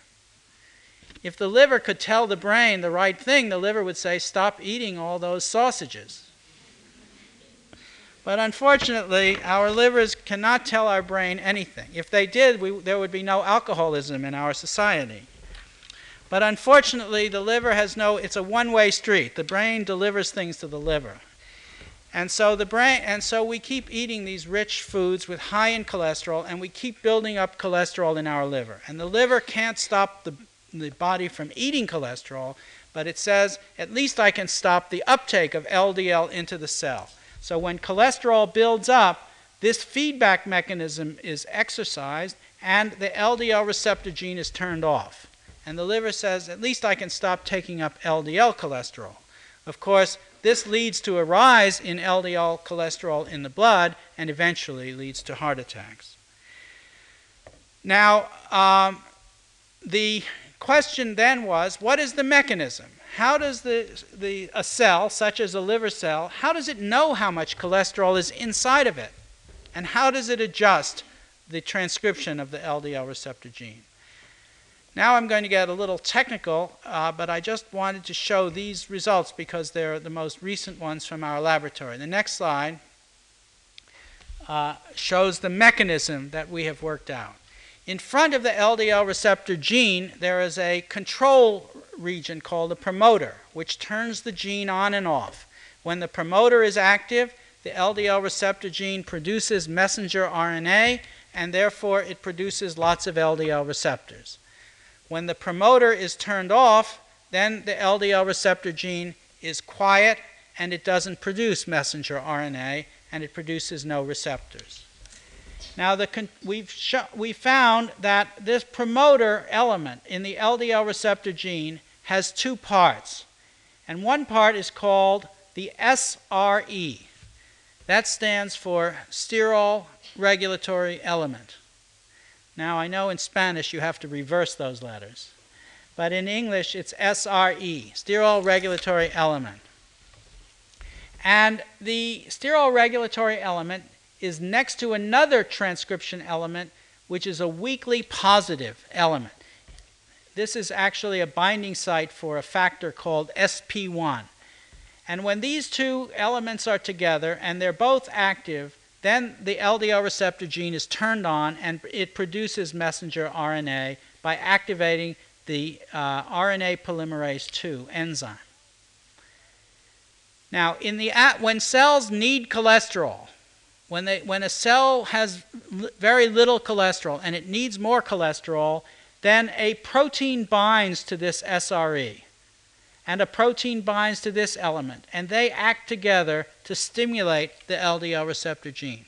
If the liver could tell the brain the right thing, the liver would say, Stop eating all those sausages. But unfortunately, our livers cannot tell our brain anything. If they did, we, there would be no alcoholism in our society. But unfortunately, the liver has no, it's a one way street. The brain delivers things to the liver. And so the brain and so we keep eating these rich foods with high in cholesterol and we keep building up cholesterol in our liver. And the liver can't stop the the body from eating cholesterol, but it says at least I can stop the uptake of LDL into the cell. So when cholesterol builds up, this feedback mechanism is exercised and the LDL receptor gene is turned off. And the liver says, at least I can stop taking up LDL cholesterol. Of course, this leads to a rise in LDL cholesterol in the blood and eventually leads to heart attacks. Now, um, the question then was what is the mechanism? How does the, the, a cell, such as a liver cell, how does it know how much cholesterol is inside of it? And how does it adjust the transcription of the LDL receptor gene? Now I'm going to get a little technical, uh, but I just wanted to show these results because they're the most recent ones from our laboratory. The next slide uh, shows the mechanism that we have worked out. In front of the LDL receptor gene, there is a control region called the promoter, which turns the gene on and off. When the promoter is active, the LDL receptor gene produces messenger RNA, and therefore it produces lots of LDL receptors. When the promoter is turned off, then the LDL receptor gene is quiet and it doesn't produce messenger RNA and it produces no receptors. Now, the we've, we found that this promoter element in the LDL receptor gene has two parts. And one part is called the SRE. That stands for sterol regulatory element. Now, I know in Spanish you have to reverse those letters, but in English it's SRE, sterol regulatory element. And the sterol regulatory element is next to another transcription element, which is a weakly positive element. This is actually a binding site for a factor called SP1. And when these two elements are together and they're both active, then the LDL receptor gene is turned on and it produces messenger RNA by activating the uh, RNA polymerase II enzyme. Now, in the when cells need cholesterol, when, they, when a cell has very little cholesterol and it needs more cholesterol, then a protein binds to this SRE and a protein binds to this element, and they act together to stimulate the LDL receptor gene.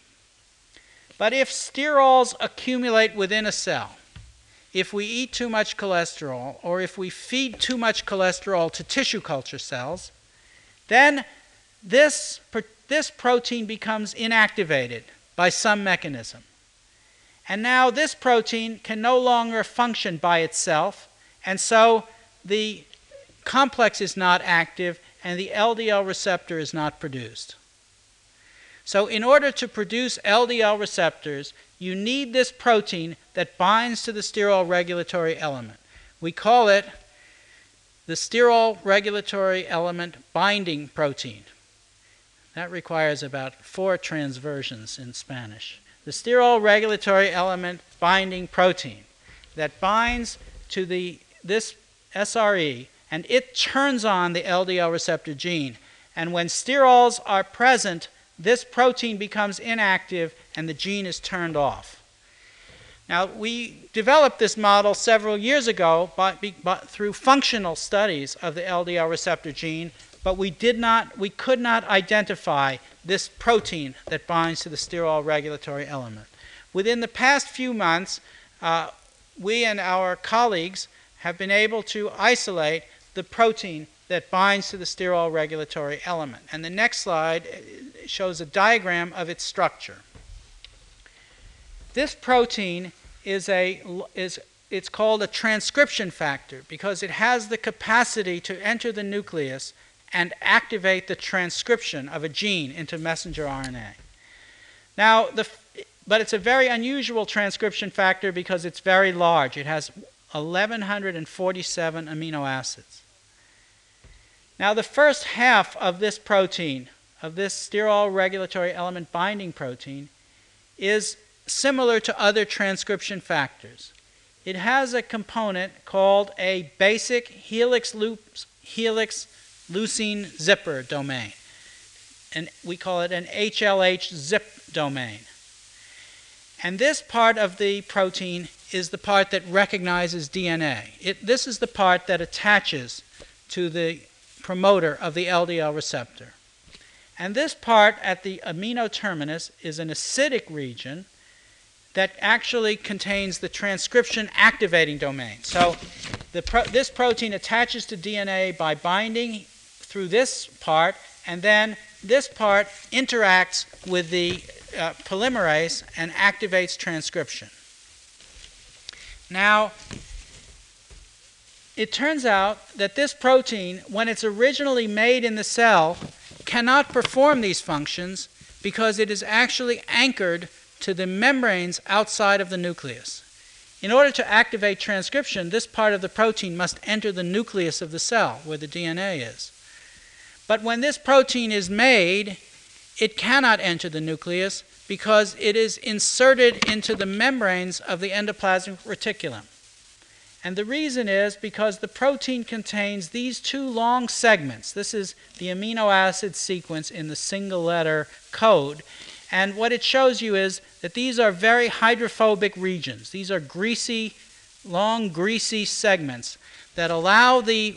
But if sterols accumulate within a cell, if we eat too much cholesterol, or if we feed too much cholesterol to tissue culture cells, then this, this protein becomes inactivated by some mechanism. And now this protein can no longer function by itself, and so the complex is not active and the LDL receptor is not produced. So, in order to produce LDL receptors, you need this protein that binds to the sterol regulatory element. We call it the sterol regulatory element binding protein. That requires about four transversions in Spanish. The sterol regulatory element binding protein that binds to the, this SRE and it turns on the LDL receptor gene. And when sterols are present, this protein becomes inactive and the gene is turned off. Now, we developed this model several years ago by, by, through functional studies of the LDL receptor gene, but we did not, we could not identify this protein that binds to the sterol regulatory element. Within the past few months, uh, we and our colleagues have been able to isolate the protein that binds to the sterol regulatory element. And the next slide uh, shows a diagram of its structure. This protein is a is it's called a transcription factor because it has the capacity to enter the nucleus and activate the transcription of a gene into messenger RNA. Now, the, but it's a very unusual transcription factor because it's very large. It has 1147 amino acids. Now, the first half of this protein, of this sterol regulatory element binding protein, is similar to other transcription factors. It has a component called a basic helix, loops, helix leucine zipper domain. And we call it an HLH zip domain. And this part of the protein is the part that recognizes DNA. It, this is the part that attaches to the promoter of the LDL receptor. And this part at the amino terminus is an acidic region that actually contains the transcription activating domain. So pro- this protein attaches to DNA by binding through this part, and then this part interacts with the uh, polymerase and activates transcription. Now, it turns out that this protein, when it's originally made in the cell, cannot perform these functions because it is actually anchored to the membranes outside of the nucleus. In order to activate transcription, this part of the protein must enter the nucleus of the cell where the DNA is. But when this protein is made, it cannot enter the nucleus because it is inserted into the membranes of the endoplasmic reticulum. And the reason is because the protein contains these two long segments. This is the amino acid sequence in the single letter code. And what it shows you is that these are very hydrophobic regions. These are greasy, long, greasy segments that allow the,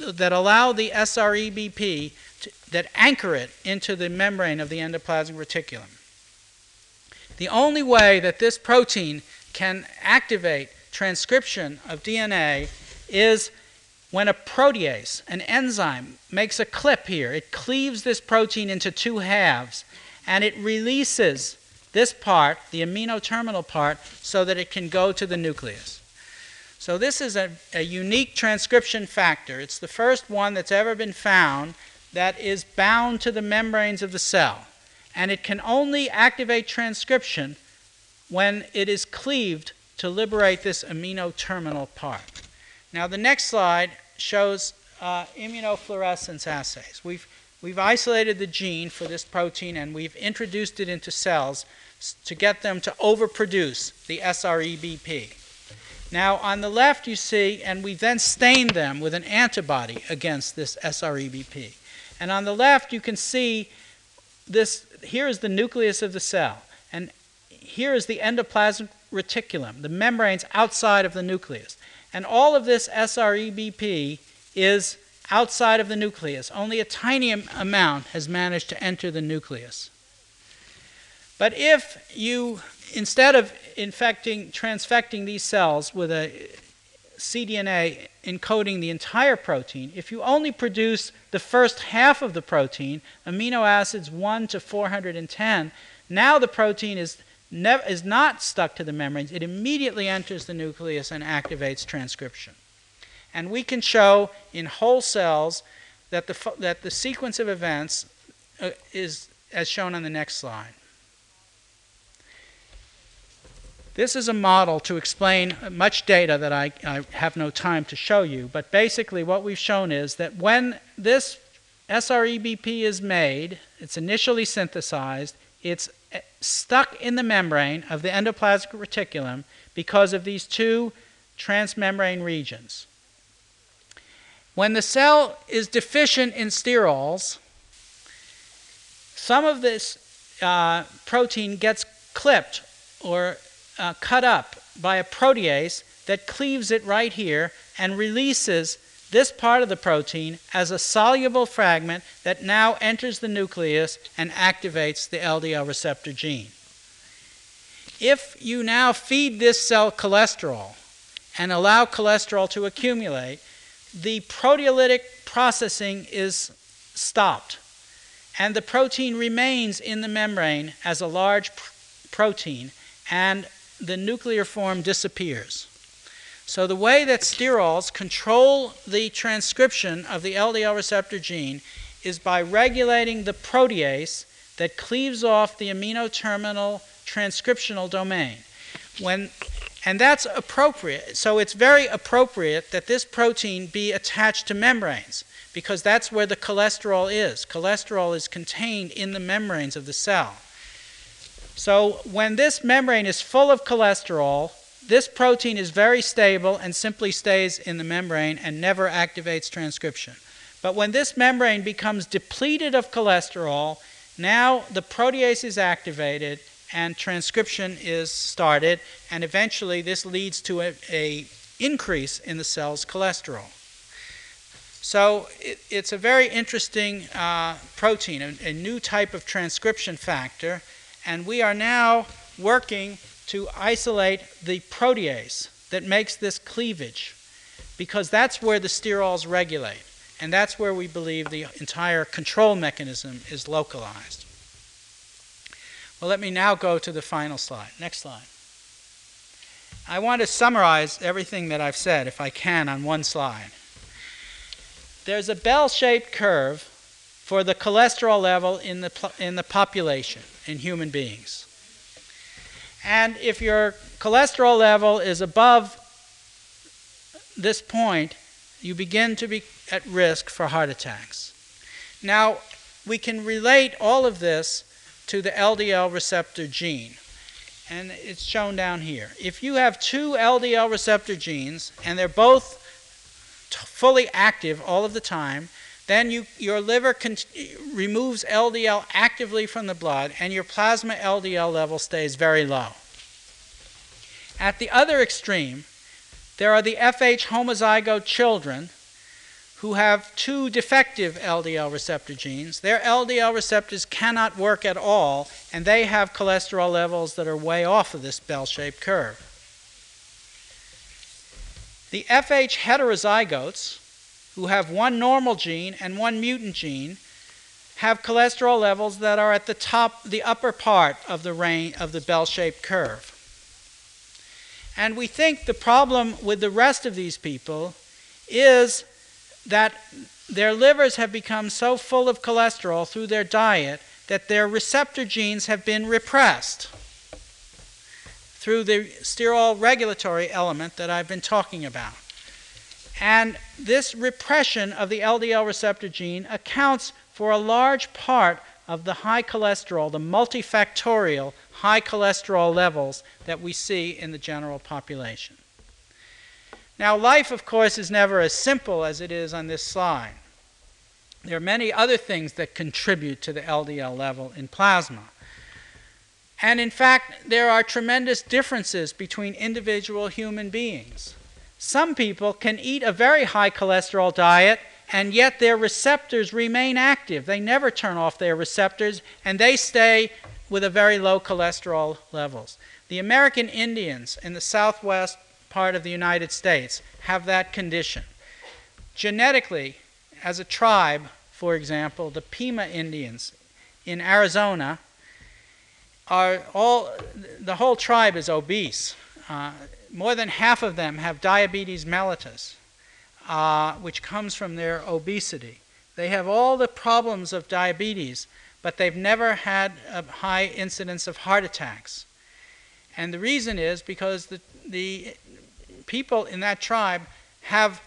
that allow the SREBP to, that anchor it into the membrane of the endoplasmic reticulum. The only way that this protein can activate transcription of DNA is when a protease, an enzyme, makes a clip here. It cleaves this protein into two halves and it releases this part, the amino terminal part, so that it can go to the nucleus. So, this is a, a unique transcription factor. It's the first one that's ever been found that is bound to the membranes of the cell. And it can only activate transcription when it is cleaved to liberate this amino terminal part. Now, the next slide shows uh, immunofluorescence assays. We've, we've isolated the gene for this protein and we've introduced it into cells to get them to overproduce the SREBP. Now, on the left, you see, and we then stained them with an antibody against this SREBP. And on the left, you can see this here is the nucleus of the cell. And here is the endoplasmic reticulum, the membranes outside of the nucleus. And all of this SREBP is outside of the nucleus. Only a tiny amount has managed to enter the nucleus. But if you, instead of infecting, transfecting these cells with a cDNA encoding the entire protein, if you only produce the first half of the protein, amino acids 1 to 410, now the protein is never, is not stuck to the membranes, it immediately enters the nucleus and activates transcription. And we can show in whole cells that the, that the sequence of events uh, is as shown on the next slide. This is a model to explain much data that I, I, have no time to show you, but basically what we've shown is that when this SREBP is made, it's initially synthesized, it's stuck in the membrane of the endoplasmic reticulum because of these two transmembrane regions. When the cell is deficient in sterols, some of this uh, protein gets clipped or uh, cut up by a protease that cleaves it right here and releases this part of the protein as a soluble fragment that now enters the nucleus and activates the LDL receptor gene. If you now feed this cell cholesterol and allow cholesterol to accumulate, the proteolytic processing is stopped and the protein remains in the membrane as a large pr- protein and the nuclear form disappears. So, the way that sterols control the transcription of the LDL receptor gene is by regulating the protease that cleaves off the amino terminal transcriptional domain. When, and that's appropriate. So, it's very appropriate that this protein be attached to membranes because that's where the cholesterol is. Cholesterol is contained in the membranes of the cell. So, when this membrane is full of cholesterol, this protein is very stable and simply stays in the membrane and never activates transcription. But when this membrane becomes depleted of cholesterol, now the protease is activated and transcription is started, and eventually this leads to a, a increase in the cell's cholesterol. So it, it's a very interesting uh, protein, a, a new type of transcription factor, and we are now working to isolate the protease that makes this cleavage. because that's where the sterols regulate, and that's where we believe the entire control mechanism is localized. Well, let me now go to the final slide. Next slide. I want to summarize everything that I've said, if I can, on one slide. There's a bell shaped curve for the cholesterol level in the, in the population, in human beings. And if your cholesterol level is above this point, you begin to be at risk for heart attacks. Now, we can relate all of this to the LDL receptor gene, and it's shown down here. If you have two LDL receptor genes and they're both fully active all of the time, then you, your liver con- removes LDL actively from the blood and your plasma LDL level stays very low. At the other extreme, there are the FH homozygote children who have two defective LDL receptor genes. Their LDL receptors cannot work at all, and they have cholesterol levels that are way off of this bell shaped curve. The FH heterozygotes, who have one normal gene and one mutant gene, have cholesterol levels that are at the top, the upper part of the range of the bell-shaped curve. And we think the problem with the rest of these people is that their livers have become so full of cholesterol through their diet that their receptor genes have been repressed through the sterol regulatory element that I've been talking about. And this repression of the LDL receptor gene accounts for a large part of the high cholesterol, the multifactorial high cholesterol levels that we see in the general population. Now, life, of course, is never as simple as it is on this slide. There are many other things that contribute to the LDL level in plasma. And in fact, there are tremendous differences between individual human beings. Some people can eat a very high cholesterol diet and yet their receptors remain active. They never turn off their receptors and they stay with a very low cholesterol levels. The American Indians in the southwest part of the United States have that condition. Genetically, as a tribe, for example, the Pima Indians in Arizona are all, the whole tribe is obese. Uh, more than half of them have diabetes mellitus, uh, which comes from their obesity. They have all the problems of diabetes, but they've never had a high incidence of heart attacks. And the reason is because the, the people in that tribe have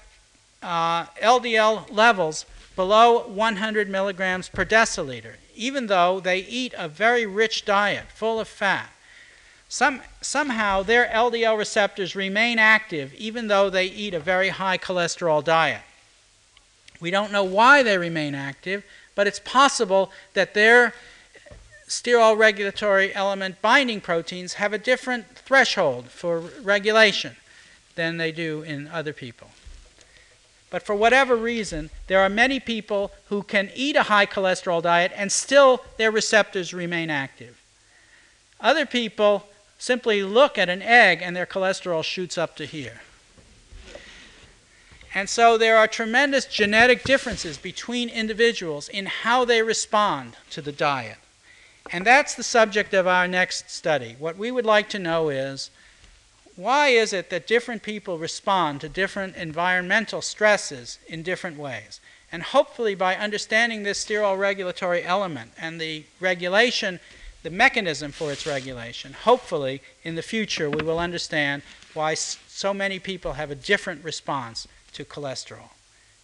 uh, LDL levels below 100 milligrams per deciliter, even though they eat a very rich diet full of fat. Some, somehow their LDL receptors remain active even though they eat a very high cholesterol diet. We don't know why they remain active, but it's possible that their sterol regulatory element binding proteins have a different threshold for regulation than they do in other people. But for whatever reason, there are many people who can eat a high cholesterol diet and still their receptors remain active. Other people simply look at an egg and their cholesterol shoots up to here. And so there are tremendous genetic differences between individuals in how they respond to the diet. And that's the subject of our next study. What we would like to know is why is it that different people respond to different environmental stresses in different ways? And hopefully, by understanding this sterol regulatory element and the regulation, the mechanism for its regulation, hopefully, in the future, we will understand why so many people have a different response to cholesterol.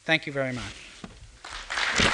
Thank you very much.